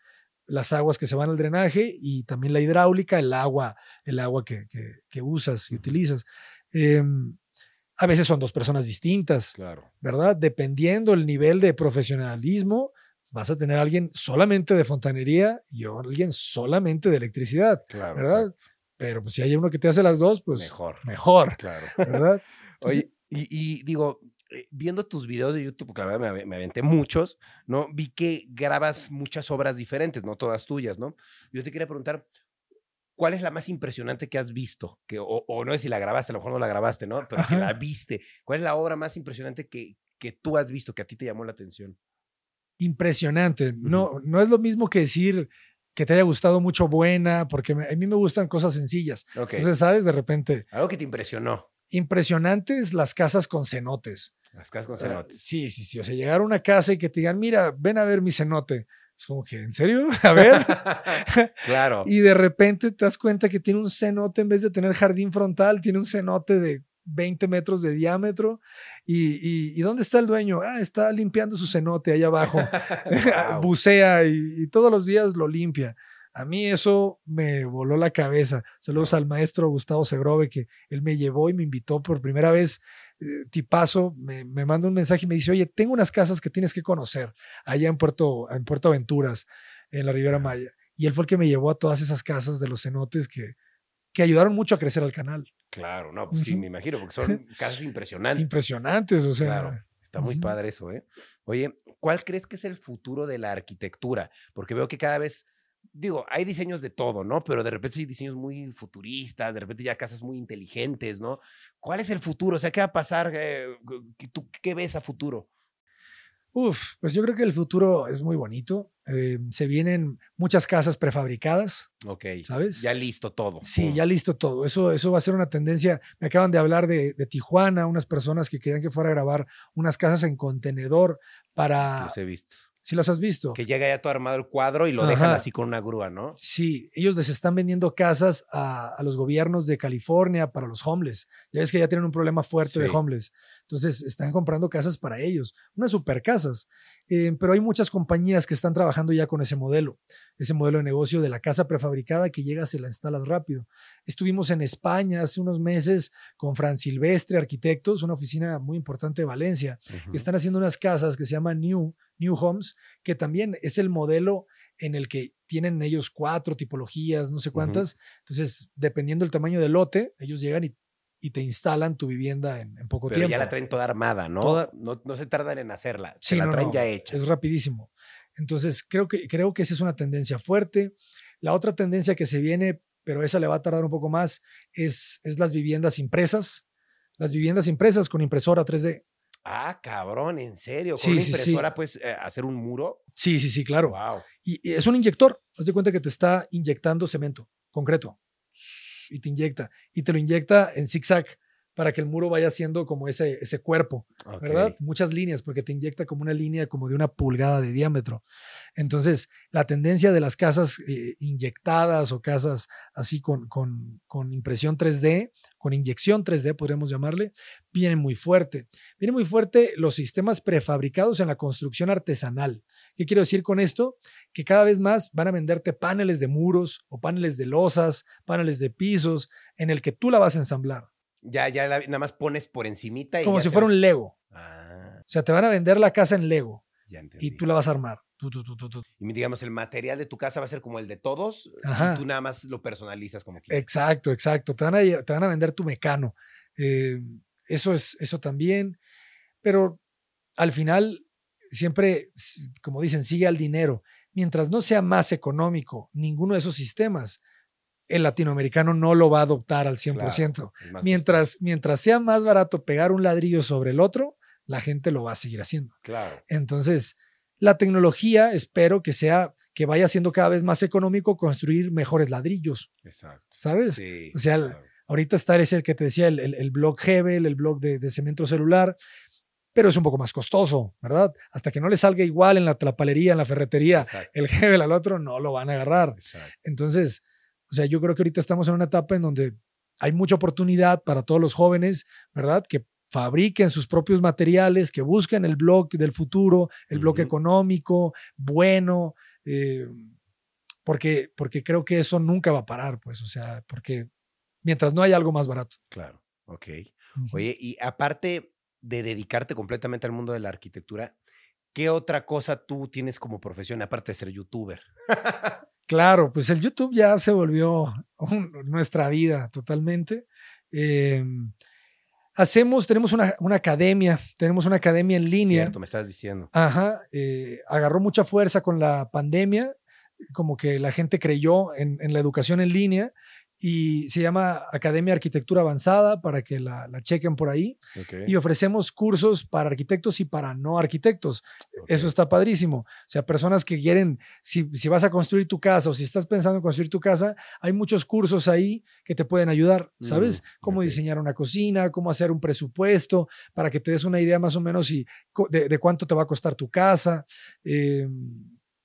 las aguas que se van al drenaje y también la hidráulica, el agua, el agua que, que, usas y utilizas. Em, a veces son dos personas distintas, claro. ¿verdad? Dependiendo el nivel de profesionalismo, vas a tener a alguien solamente de fontanería y alguien solamente de electricidad, claro, ¿verdad? Pero pues, si hay uno que te hace las dos, pues mejor. Mejor, claro. ¿verdad? Oye, y, y, digo, eh, viendo tus videos de YouTube, porque la verdad me, aventé muchos, ¿no? Vi que grabas muchas obras diferentes, no todas tuyas, ¿no? Yo te quería preguntar, ¿cuál es la más impresionante que has visto? Que, o, no es si la grabaste, a lo mejor no la grabaste, ¿no? Pero que la viste. ¿Cuál es la obra más impresionante que, que tú has visto, que a ti te llamó la atención? Impresionante. No, no es lo mismo que decir que te haya gustado mucho buena, porque a mí me gustan cosas sencillas. Entonces, ¿sabes? De repente. Algo que te impresionó. Impresionantes las casas con cenotes. Las casas con cenotes. sí, sí, sí. O sea, llegar a una casa y que te digan, mira, ven a ver mi cenote. Es como que, ¿en serio? A ver. claro. y de repente te das cuenta que tiene un cenote, en vez de tener jardín frontal, tiene un cenote de 20 metros de diámetro. ¿Y, y, dónde está el dueño? Ah, está limpiando su cenote ahí abajo. Bucea y, todos los días lo limpia. A mí eso me voló la cabeza. Saludos al maestro Gustavo Segrove, que él me llevó y me invitó por primera vez. Eh, tipazo, me, me manda un mensaje y me dice, oye, tengo unas casas que tienes que conocer allá en Puerto, en Puerto Aventuras, en la Riviera Maya. Y él fue el que me llevó a todas esas casas de los cenotes que, que ayudaron mucho a crecer al canal. Claro, no, pues sí, me imagino, porque son casas impresionantes. Impresionantes, o sea. Claro, está muy padre eso, ¿eh? Oye, ¿cuál crees que es el futuro de la arquitectura? Porque veo que cada vez, digo, hay diseños de todo, ¿no? Pero de repente hay diseños muy futuristas, de repente ya casas muy inteligentes, ¿no? ¿Cuál es el futuro? O sea, ¿qué va a pasar? Eh, ¿Tú qué ves a futuro? Uf, pues yo creo que el futuro es muy bonito. Eh, se vienen muchas casas prefabricadas. Ok. ¿Sabes? Ya listo todo. Sí, ya listo todo. Eso, eso va a ser una tendencia. Me acaban de hablar de, de Tijuana, unas personas que querían que fuera a grabar unas casas en contenedor para. Los he visto. Si los has visto. Que llega ya todo armado el cuadro y lo dejan así con una grúa, ¿no? Sí, ellos les están vendiendo casas a, a, los gobiernos de California para los homeless. Ya ves que ya tienen un problema fuerte de homeless. Entonces están comprando casas para ellos, unas super casas. Eh, pero hay muchas compañías que están trabajando ya con ese modelo, ese modelo de negocio de la casa prefabricada que llegas y la instalas rápido. Estuvimos en España hace unos meses con Fran Silvestre Arquitectos, una oficina muy importante de Valencia, que están haciendo unas casas que se llaman New, New Homes, que también es el modelo en el que tienen ellos cuatro tipologías, no sé cuántas. Entonces, dependiendo del tamaño del lote, ellos llegan y y te instalan tu vivienda en, poco Pero tiempo. ya la traen toda armada, ¿no? No, no, se tardan en hacerla, se la traen ya hecha. Es rapidísimo. Entonces, creo que, creo que esa es una tendencia fuerte. La otra tendencia que se viene, pero esa le va a tardar un poco más, es, es las viviendas impresas. Las viviendas impresas con impresora 3D. Ah, cabrón, en serio. Con una impresora puedes eh, hacer un muro. Sí, sí, sí, claro. Wow. Y, y, es un inyector. Haz de cuenta que te está inyectando cemento, concreto y te inyecta. Y te lo inyecta en zigzag para que el muro vaya siendo como ese, ese cuerpo, ¿verdad? Muchas líneas, porque te inyecta como una línea como de una pulgada de diámetro. Entonces, la tendencia de las casas eh, inyectadas o casas así con, con, con, impresión 3D, con inyección 3D, podríamos llamarle, viene muy fuerte. Viene muy fuerte los sistemas prefabricados en la construcción artesanal. ¿Qué quiero decir con esto? Que cada vez más van a venderte paneles de muros o paneles de losas, paneles de pisos, en el que tú la vas a ensamblar. Ya, ya nada más pones por encimita. Como si fuera un Lego. Ah. O sea, te van a vender la casa en Lego. y tú la vas a armar. y digamos, el material de tu casa va a ser como el de todos. Y tú nada más lo personalizas como quieras. Exacto, exacto. Te van a, te van a vender tu mecano. Eh, eso es eso también, pero al final siempre, como dicen, sigue al dinero. Mientras no sea más económico ninguno de esos sistemas, el latinoamericano no lo va a adoptar al 100%. mientras, mientras sea más barato pegar un ladrillo sobre el otro, la gente lo va a seguir haciendo. Claro. Entonces, la tecnología espero que sea que vaya siendo cada vez más económico construir mejores ladrillos. Exacto. ¿Sabes? Sí, o sea, ahorita está ese que te decía, el, el, blog Hebel, el blog de, cemento celular, pero es un poco más costoso, ¿verdad? Hasta que no le salga igual en la trapalería, en la ferretería, el Hebel al otro, no lo van a agarrar. Entonces, o sea, yo creo que ahorita estamos en una etapa en donde hay mucha oportunidad para todos los jóvenes, ¿verdad? Que fabriquen sus propios materiales, que busquen el blog del futuro, el blog económico, bueno, eh, porque, porque creo que eso nunca va a parar, pues, o sea, porque mientras no haya algo más barato. Claro, ok. Oye, y aparte de dedicarte completamente al mundo de la arquitectura, ¿qué otra cosa tú tienes como profesión aparte de ser youtuber? Claro, pues el YouTube ya se volvió nuestra vida totalmente. Em, hacemos, tenemos una, academia, tenemos una academia en línea. Cierto, me estás diciendo. Ajá, eh, agarró mucha fuerza con la pandemia, como que la gente creyó en, en la educación en línea y se llama Academia Arquitectura Avanzada para que la, chequen por ahí. Y ofrecemos cursos para arquitectos y para no arquitectos. Eso está padrísimo. O sea, personas que quieren, si, si, vas a construir tu casa o si estás pensando en construir tu casa, hay muchos cursos ahí que te pueden ayudar, ¿sabes? Mm, cómo diseñar una cocina, cómo hacer un presupuesto, para que te des una idea más o menos y de, de cuánto te va a costar tu casa. Eh,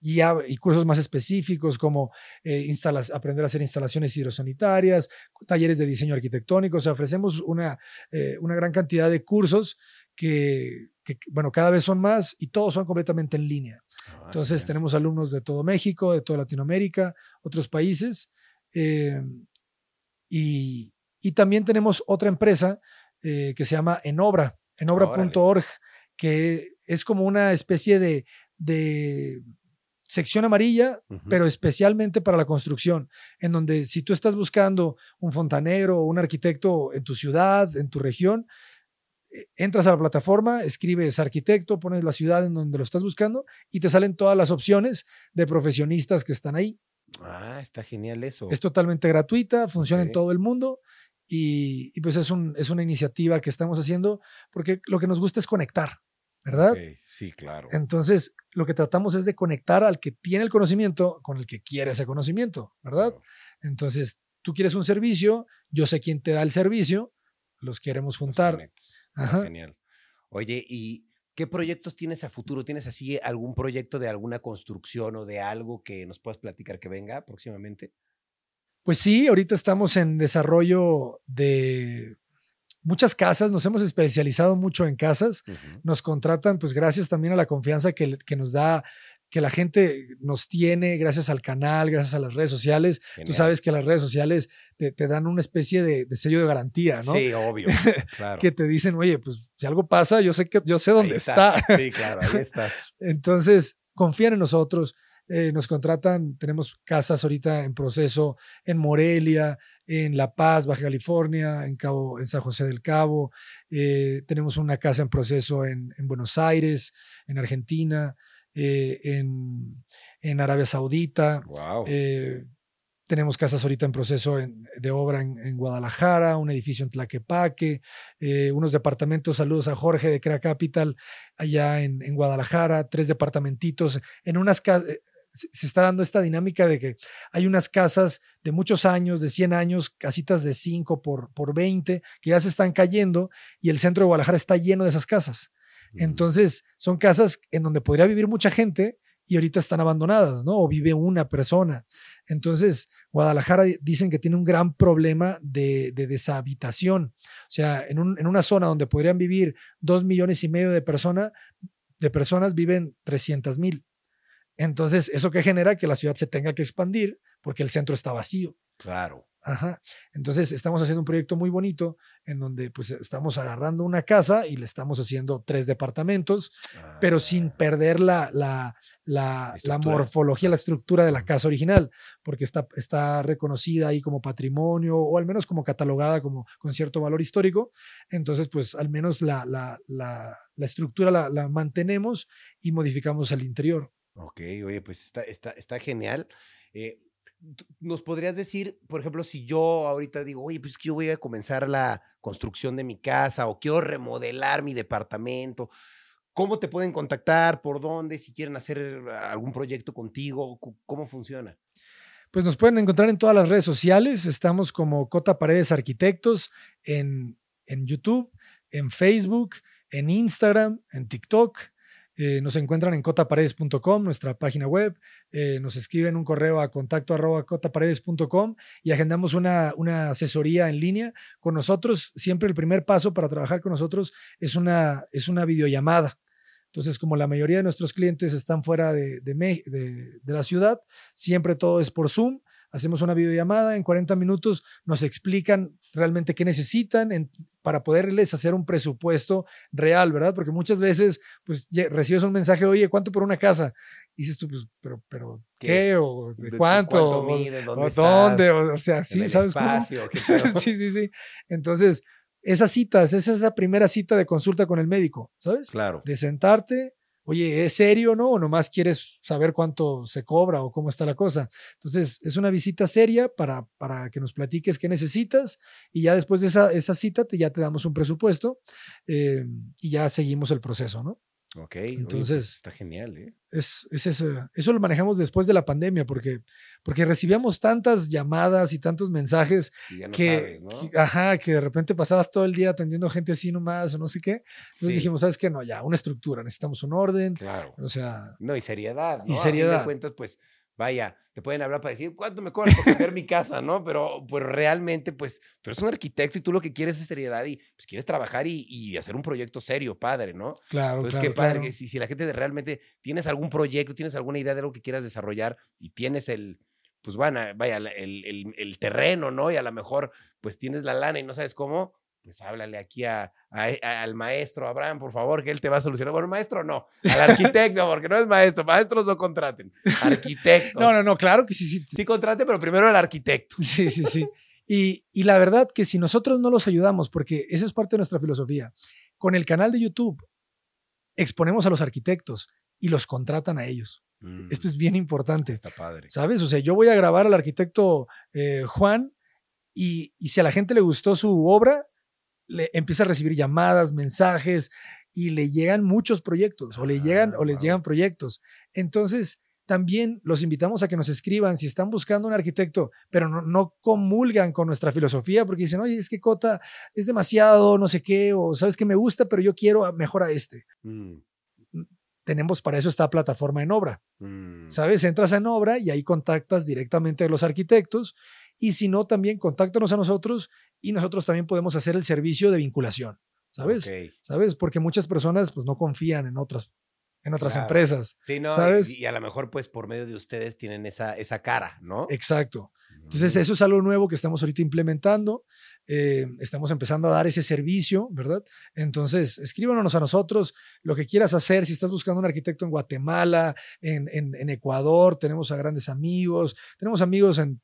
y, y, cursos más específicos como eh, aprender a hacer instalaciones hidrosanitarias, talleres de diseño arquitectónico. O sea, ofrecemos una, eh, una gran cantidad de cursos que, bueno, cada vez son más y todos son completamente en línea. Ah, Entonces, tenemos alumnos de todo México, de toda Latinoamérica, otros países. Eh, y, y, también tenemos otra empresa que se llama Enobra, enobra.org, que es como una especie de, de sección amarilla, pero especialmente para la construcción, en donde si tú estás buscando un fontanero o un arquitecto en tu ciudad, en tu región, eh, entras a la plataforma, escribes arquitecto, pones la ciudad en donde lo estás buscando y te salen todas las opciones de profesionistas que están ahí. Ah, está genial eso. Es totalmente gratuita, funciona en todo el mundo y, pues es, un, es una iniciativa que estamos haciendo porque lo que nos gusta es conectar. ¿Verdad? Sí, claro. Entonces, lo que tratamos es de conectar al que tiene el conocimiento con el que quiere ese conocimiento, ¿verdad? Entonces, tú quieres un servicio, yo sé quién te da el servicio, los queremos juntar. Genial. Oye, ¿y qué proyectos tienes a futuro? ¿Tienes así algún proyecto de alguna construcción o de algo que nos puedas platicar que venga próximamente? Pues sí, ahorita estamos en desarrollo de muchas casas, nos hemos especializado mucho en casas, nos contratan pues gracias también a la confianza que, que, nos da que la gente nos tiene gracias al canal, gracias a las redes sociales. Tú sabes que las redes sociales te, te dan una especie de, sello de garantía, ¿no? Sí, obvio. Claro. que te dicen, oye, pues si algo pasa, yo sé que yo sé dónde está. Sí, claro, ahí está. Entonces, confían en nosotros. Eh, nos contratan, tenemos casas ahorita en proceso en Morelia, en La Paz, Baja California, en, Cabo, en San José del Cabo. Eh, tenemos una casa en proceso en, Buenos Aires, en Argentina, eh, en, Arabia Saudita. tenemos casas ahorita en proceso de obra en, Guadalajara, un edificio en Tlaquepaque, unos departamentos, saludos a Jorge de Crea Capital, allá en, en Guadalajara, tres departamentitos, en unas casas, se está dando esta dinámica de que hay unas casas de muchos años, de 100 años, casitas de 5 por, por 20, que ya se están cayendo y el centro de Guadalajara está lleno de esas casas. Entonces, son casas en donde podría vivir mucha gente y ahorita están abandonadas, ¿no? O vive una persona. Entonces, Guadalajara dicen que tiene un gran problema de, deshabitación. O sea, en, en, una zona donde podrían vivir dos millones y medio de, persona, de personas, viven 300 mil. Entonces, eso que genera que la ciudad se tenga que expandir porque el centro está vacío. Claro. Ajá. Entonces estamos haciendo un proyecto muy bonito en donde pues estamos agarrando una casa y le estamos haciendo tres departamentos, pero sin Ah, perder la, la, la, morfología, la estructura de la casa original, porque está, está reconocida ahí como patrimonio o al menos como catalogada como con cierto valor histórico. Entonces pues al menos la, la, la, la estructura la, la mantenemos y modificamos el interior. Ok, oye, pues está, está, está genial. Eh, ¿Nos podrías decir, por ejemplo, si yo ahorita digo, oye, pues es que yo voy a comenzar la construcción de mi casa o quiero remodelar mi departamento? ¿Cómo te pueden contactar? ¿Por dónde? Si quieren hacer algún proyecto contigo, ¿cómo funciona? Pues nos pueden encontrar en todas las redes sociales. Estamos como Cota Paredes Arquitectos en, en YouTube, en Facebook, en Instagram, en TikTok. Eh, nos encuentran en cotaparedes.com, nuestra página web. Eh, nos escriben un correo a contacto cotaparedes.com y agendamos una, una asesoría en línea con nosotros. Siempre el primer paso para trabajar con nosotros es una, es una videollamada. Entonces, como la mayoría de nuestros clientes están fuera de, de la ciudad, siempre todo es por Zoom. Hacemos una videollamada, en 40 minutos nos explican realmente qué necesitan para poderles hacer un presupuesto real, ¿verdad? Porque muchas veces pues recibes un mensaje, oye, ¿cuánto por una casa? Y dices tú, pues, pero, pero ¿Qué? ¿qué? ¿O de ¿De cuánto? cuánto ¿O- mide? ¿Dónde ¿O estás? dónde? O, o sea, ¿En sí, ¿sabes cómo? espacio? ¿Qué pedo? sí, sí, sí. Entonces, esas citas, esa es esa primera cita de consulta con el médico, ¿sabes? Claro. De sentarte, oye, ¿es serio no? O nomás quieres saber cuánto se cobra o cómo está la cosa. Entonces, es una visita seria para, para que nos platiques qué necesitas y ya después de esa, esa cita te, ya te damos un presupuesto eh, y ya seguimos el proceso, ¿no? Ok. oye, pues Entonces- está genial, ¿eh? Es, eso lo manejamos después de la pandemia porque, porque recibíamos tantas llamadas y tantos mensajes Y ya no que, sabes, ¿no? que- ajá, que de repente pasabas todo el día atendiendo gente así nomás o no sé qué. Entonces Sí, dijimos, ¿sabes qué? No, ya, una estructura, necesitamos un orden. Claro. O sea, No, y seriedad. ¿no? Y A fin de seriedad. cuentas, pues, vaya, te pueden hablar para decir, ¿cuánto me cobras por vender mi casa, no? Pero, pues, realmente, pues, tú eres un arquitecto y tú lo que quieres es seriedad y, pues, quieres trabajar y, y hacer un proyecto serio, padre, ¿no? claro, Entonces, claro, qué padre claro. que si, si la gente realmente tienes algún proyecto, tienes alguna idea de algo que quieras desarrollar y tienes el, pues, bueno, vaya, la- el, el- el terreno, ¿no? Y a lo mejor, pues, tienes la lana y no sabes cómo, pues háblale aquí a, a- a- al maestro Abraham, por favor, que él te va a solucionar. Bueno, maestro no, al arquitecto, porque no es maestro, maestros no contraten, arquitectos. No, no, no, claro que sí, sí. Sí contraten, pero primero el arquitecto. Sí, sí, sí. Y, y la verdad que si nosotros no los ayudamos, porque esa es parte de nuestra filosofía, con el canal de YouTube exponemos a los arquitectos y los contratan a ellos. Esto es bien importante. Mm, Está padre. ¿Sabes? O sea, yo voy a grabar al arquitecto eh, Juan y, y si a la gente le gustó su obra, le empieza a recibir llamadas, mensajes y le llegan muchos proyectos o le llegan Ah, o les wow. llegan proyectos. Entonces, también los invitamos a que nos escriban si están buscando un arquitecto, pero no, no comulgan con nuestra filosofía porque dicen, oye, es que Cota es demasiado, no sé qué, o sabes que me gusta, pero yo quiero mejor a este. Mm, Tenemos para eso esta plataforma en obra. mm. ¿sabes? Entras en obra y ahí contactas directamente a los arquitectos y si no, también contáctanos a nosotros y nosotros también podemos hacer el servicio de vinculación, ¿sabes? ¿Sabes? Porque muchas personas pues no confían en otras, en otras Claro. empresas. Sí, no, y- ¿Sabes? Y, a lo mejor, pues, por medio de ustedes tienen esa, esa cara, ¿no? Exacto. Entonces, eso es algo nuevo que estamos ahorita implementando. eh, estamos empezando a dar ese servicio, ¿verdad? Entonces, escríbanos a nosotros lo que quieras hacer. Si estás buscando un arquitecto en Guatemala, en, en- en Ecuador, tenemos a grandes amigos, tenemos amigos en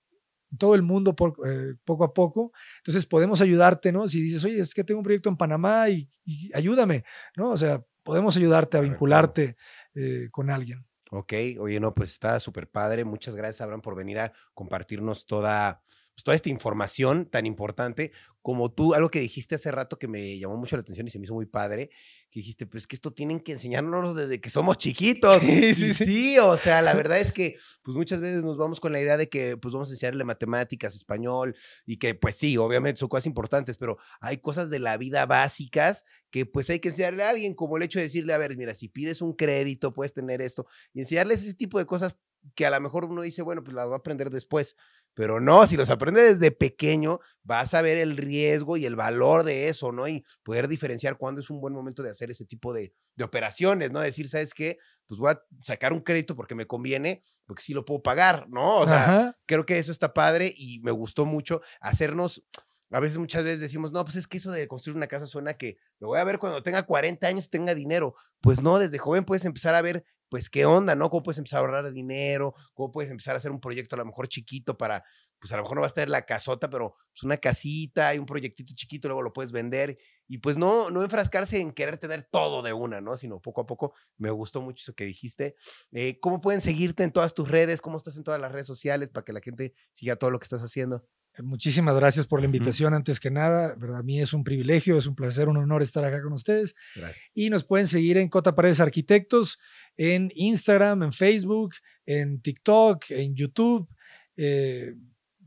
todo el mundo por- eh, poco a poco. Entonces, podemos ayudarte, ¿no? Si dices, oye, es que tengo un proyecto en Panamá y, y ayúdame, ¿no? O sea, podemos ayudarte a vincularte eh, con alguien. Ok, oye, no, pues está súper padre. Muchas gracias, Abraham, por venir a compartirnos toda, pues, toda esta información tan importante. Como tú, algo que dijiste hace rato que me llamó mucho la atención y se me hizo muy padre, que dijiste, pues que esto tienen que enseñárnoslo desde que somos chiquitos. Sí, sí, sí. sí, o sea, la verdad es que pues muchas veces nos vamos con la idea de que pues vamos a enseñarle matemáticas, español y que pues sí, obviamente son cosas importantes, pero hay cosas de la vida básicas que pues hay que enseñarle a alguien, como el hecho de decirle, a ver, mira, si pides un crédito, puedes tener esto, y enseñarles ese tipo de cosas que a lo mejor uno dice, bueno, pues las va a aprender después. Pero no, si los aprende desde pequeño, vas a ver el riesgo y el valor de eso, ¿no? Y poder diferenciar cuándo es un buen momento de hacer ese tipo de, de operaciones, ¿no? Decir, ¿sabes qué? Pues voy a sacar un crédito porque me conviene, porque sí lo puedo pagar, ¿no? O sea, Ajá. creo que eso está padre y me gustó mucho hacernos. A veces, muchas veces decimos, no, pues es que eso de construir una casa suena que lo voy a ver cuando tenga 40 años tenga dinero. Pues no, desde joven puedes empezar a ver, pues, qué onda, ¿no? Cómo puedes empezar a ahorrar dinero, cómo puedes empezar a hacer un proyecto a lo mejor chiquito para, pues a lo mejor no vas a tener la casota, pero es una casita y un proyectito chiquito, luego lo puedes vender. Y pues no, no enfrascarse en querer tener todo de una, ¿no? Sino poco a poco. Me gustó mucho eso que dijiste. Eh, ¿Cómo pueden seguirte en todas tus redes? ¿Cómo estás en todas las redes sociales para que la gente siga todo lo que estás haciendo? Muchísimas gracias por la invitación antes que nada. ¿verdad? A mí es un privilegio, es un placer, un honor estar acá con ustedes. Gracias. Y nos pueden seguir en Cota Paredes Arquitectos, en Instagram, en Facebook, en TikTok, en YouTube. Eh,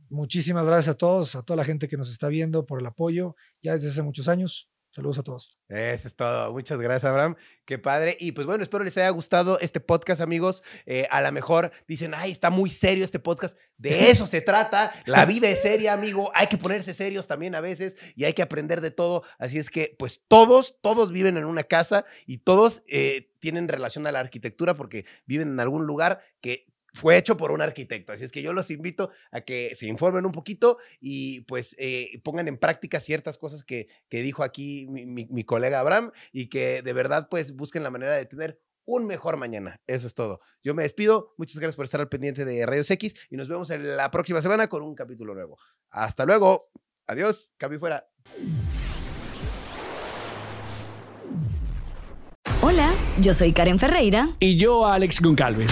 muchísimas gracias a todos, a toda la gente que nos está viendo por el apoyo ya desde hace muchos años. Saludos a todos. Eso es todo. Muchas gracias, Abraham. Qué padre. Y pues bueno, espero les haya gustado este podcast, amigos. Eh, a lo mejor dicen, ay, está muy serio este podcast. De eso se trata. La vida es seria, amigo. Hay que ponerse serios también a veces y hay que aprender de todo. Así es que, pues todos, todos viven en una casa y todos eh, tienen relación a la arquitectura porque viven en algún lugar que fue hecho por un arquitecto. Así es que yo los invito a que se informen un poquito y pues eh, pongan en práctica ciertas cosas que, que dijo aquí mi, mi- mi colega Abraham y que de verdad pues busquen la manera de tener un mejor mañana. Eso es todo. Yo me despido. Muchas gracias por estar al pendiente de Rayos X y nos vemos en la próxima semana con un capítulo nuevo. Hasta luego. Adiós. Cambio fuera. Hola, yo soy Karen Ferreira. y yo Alex Goncalves.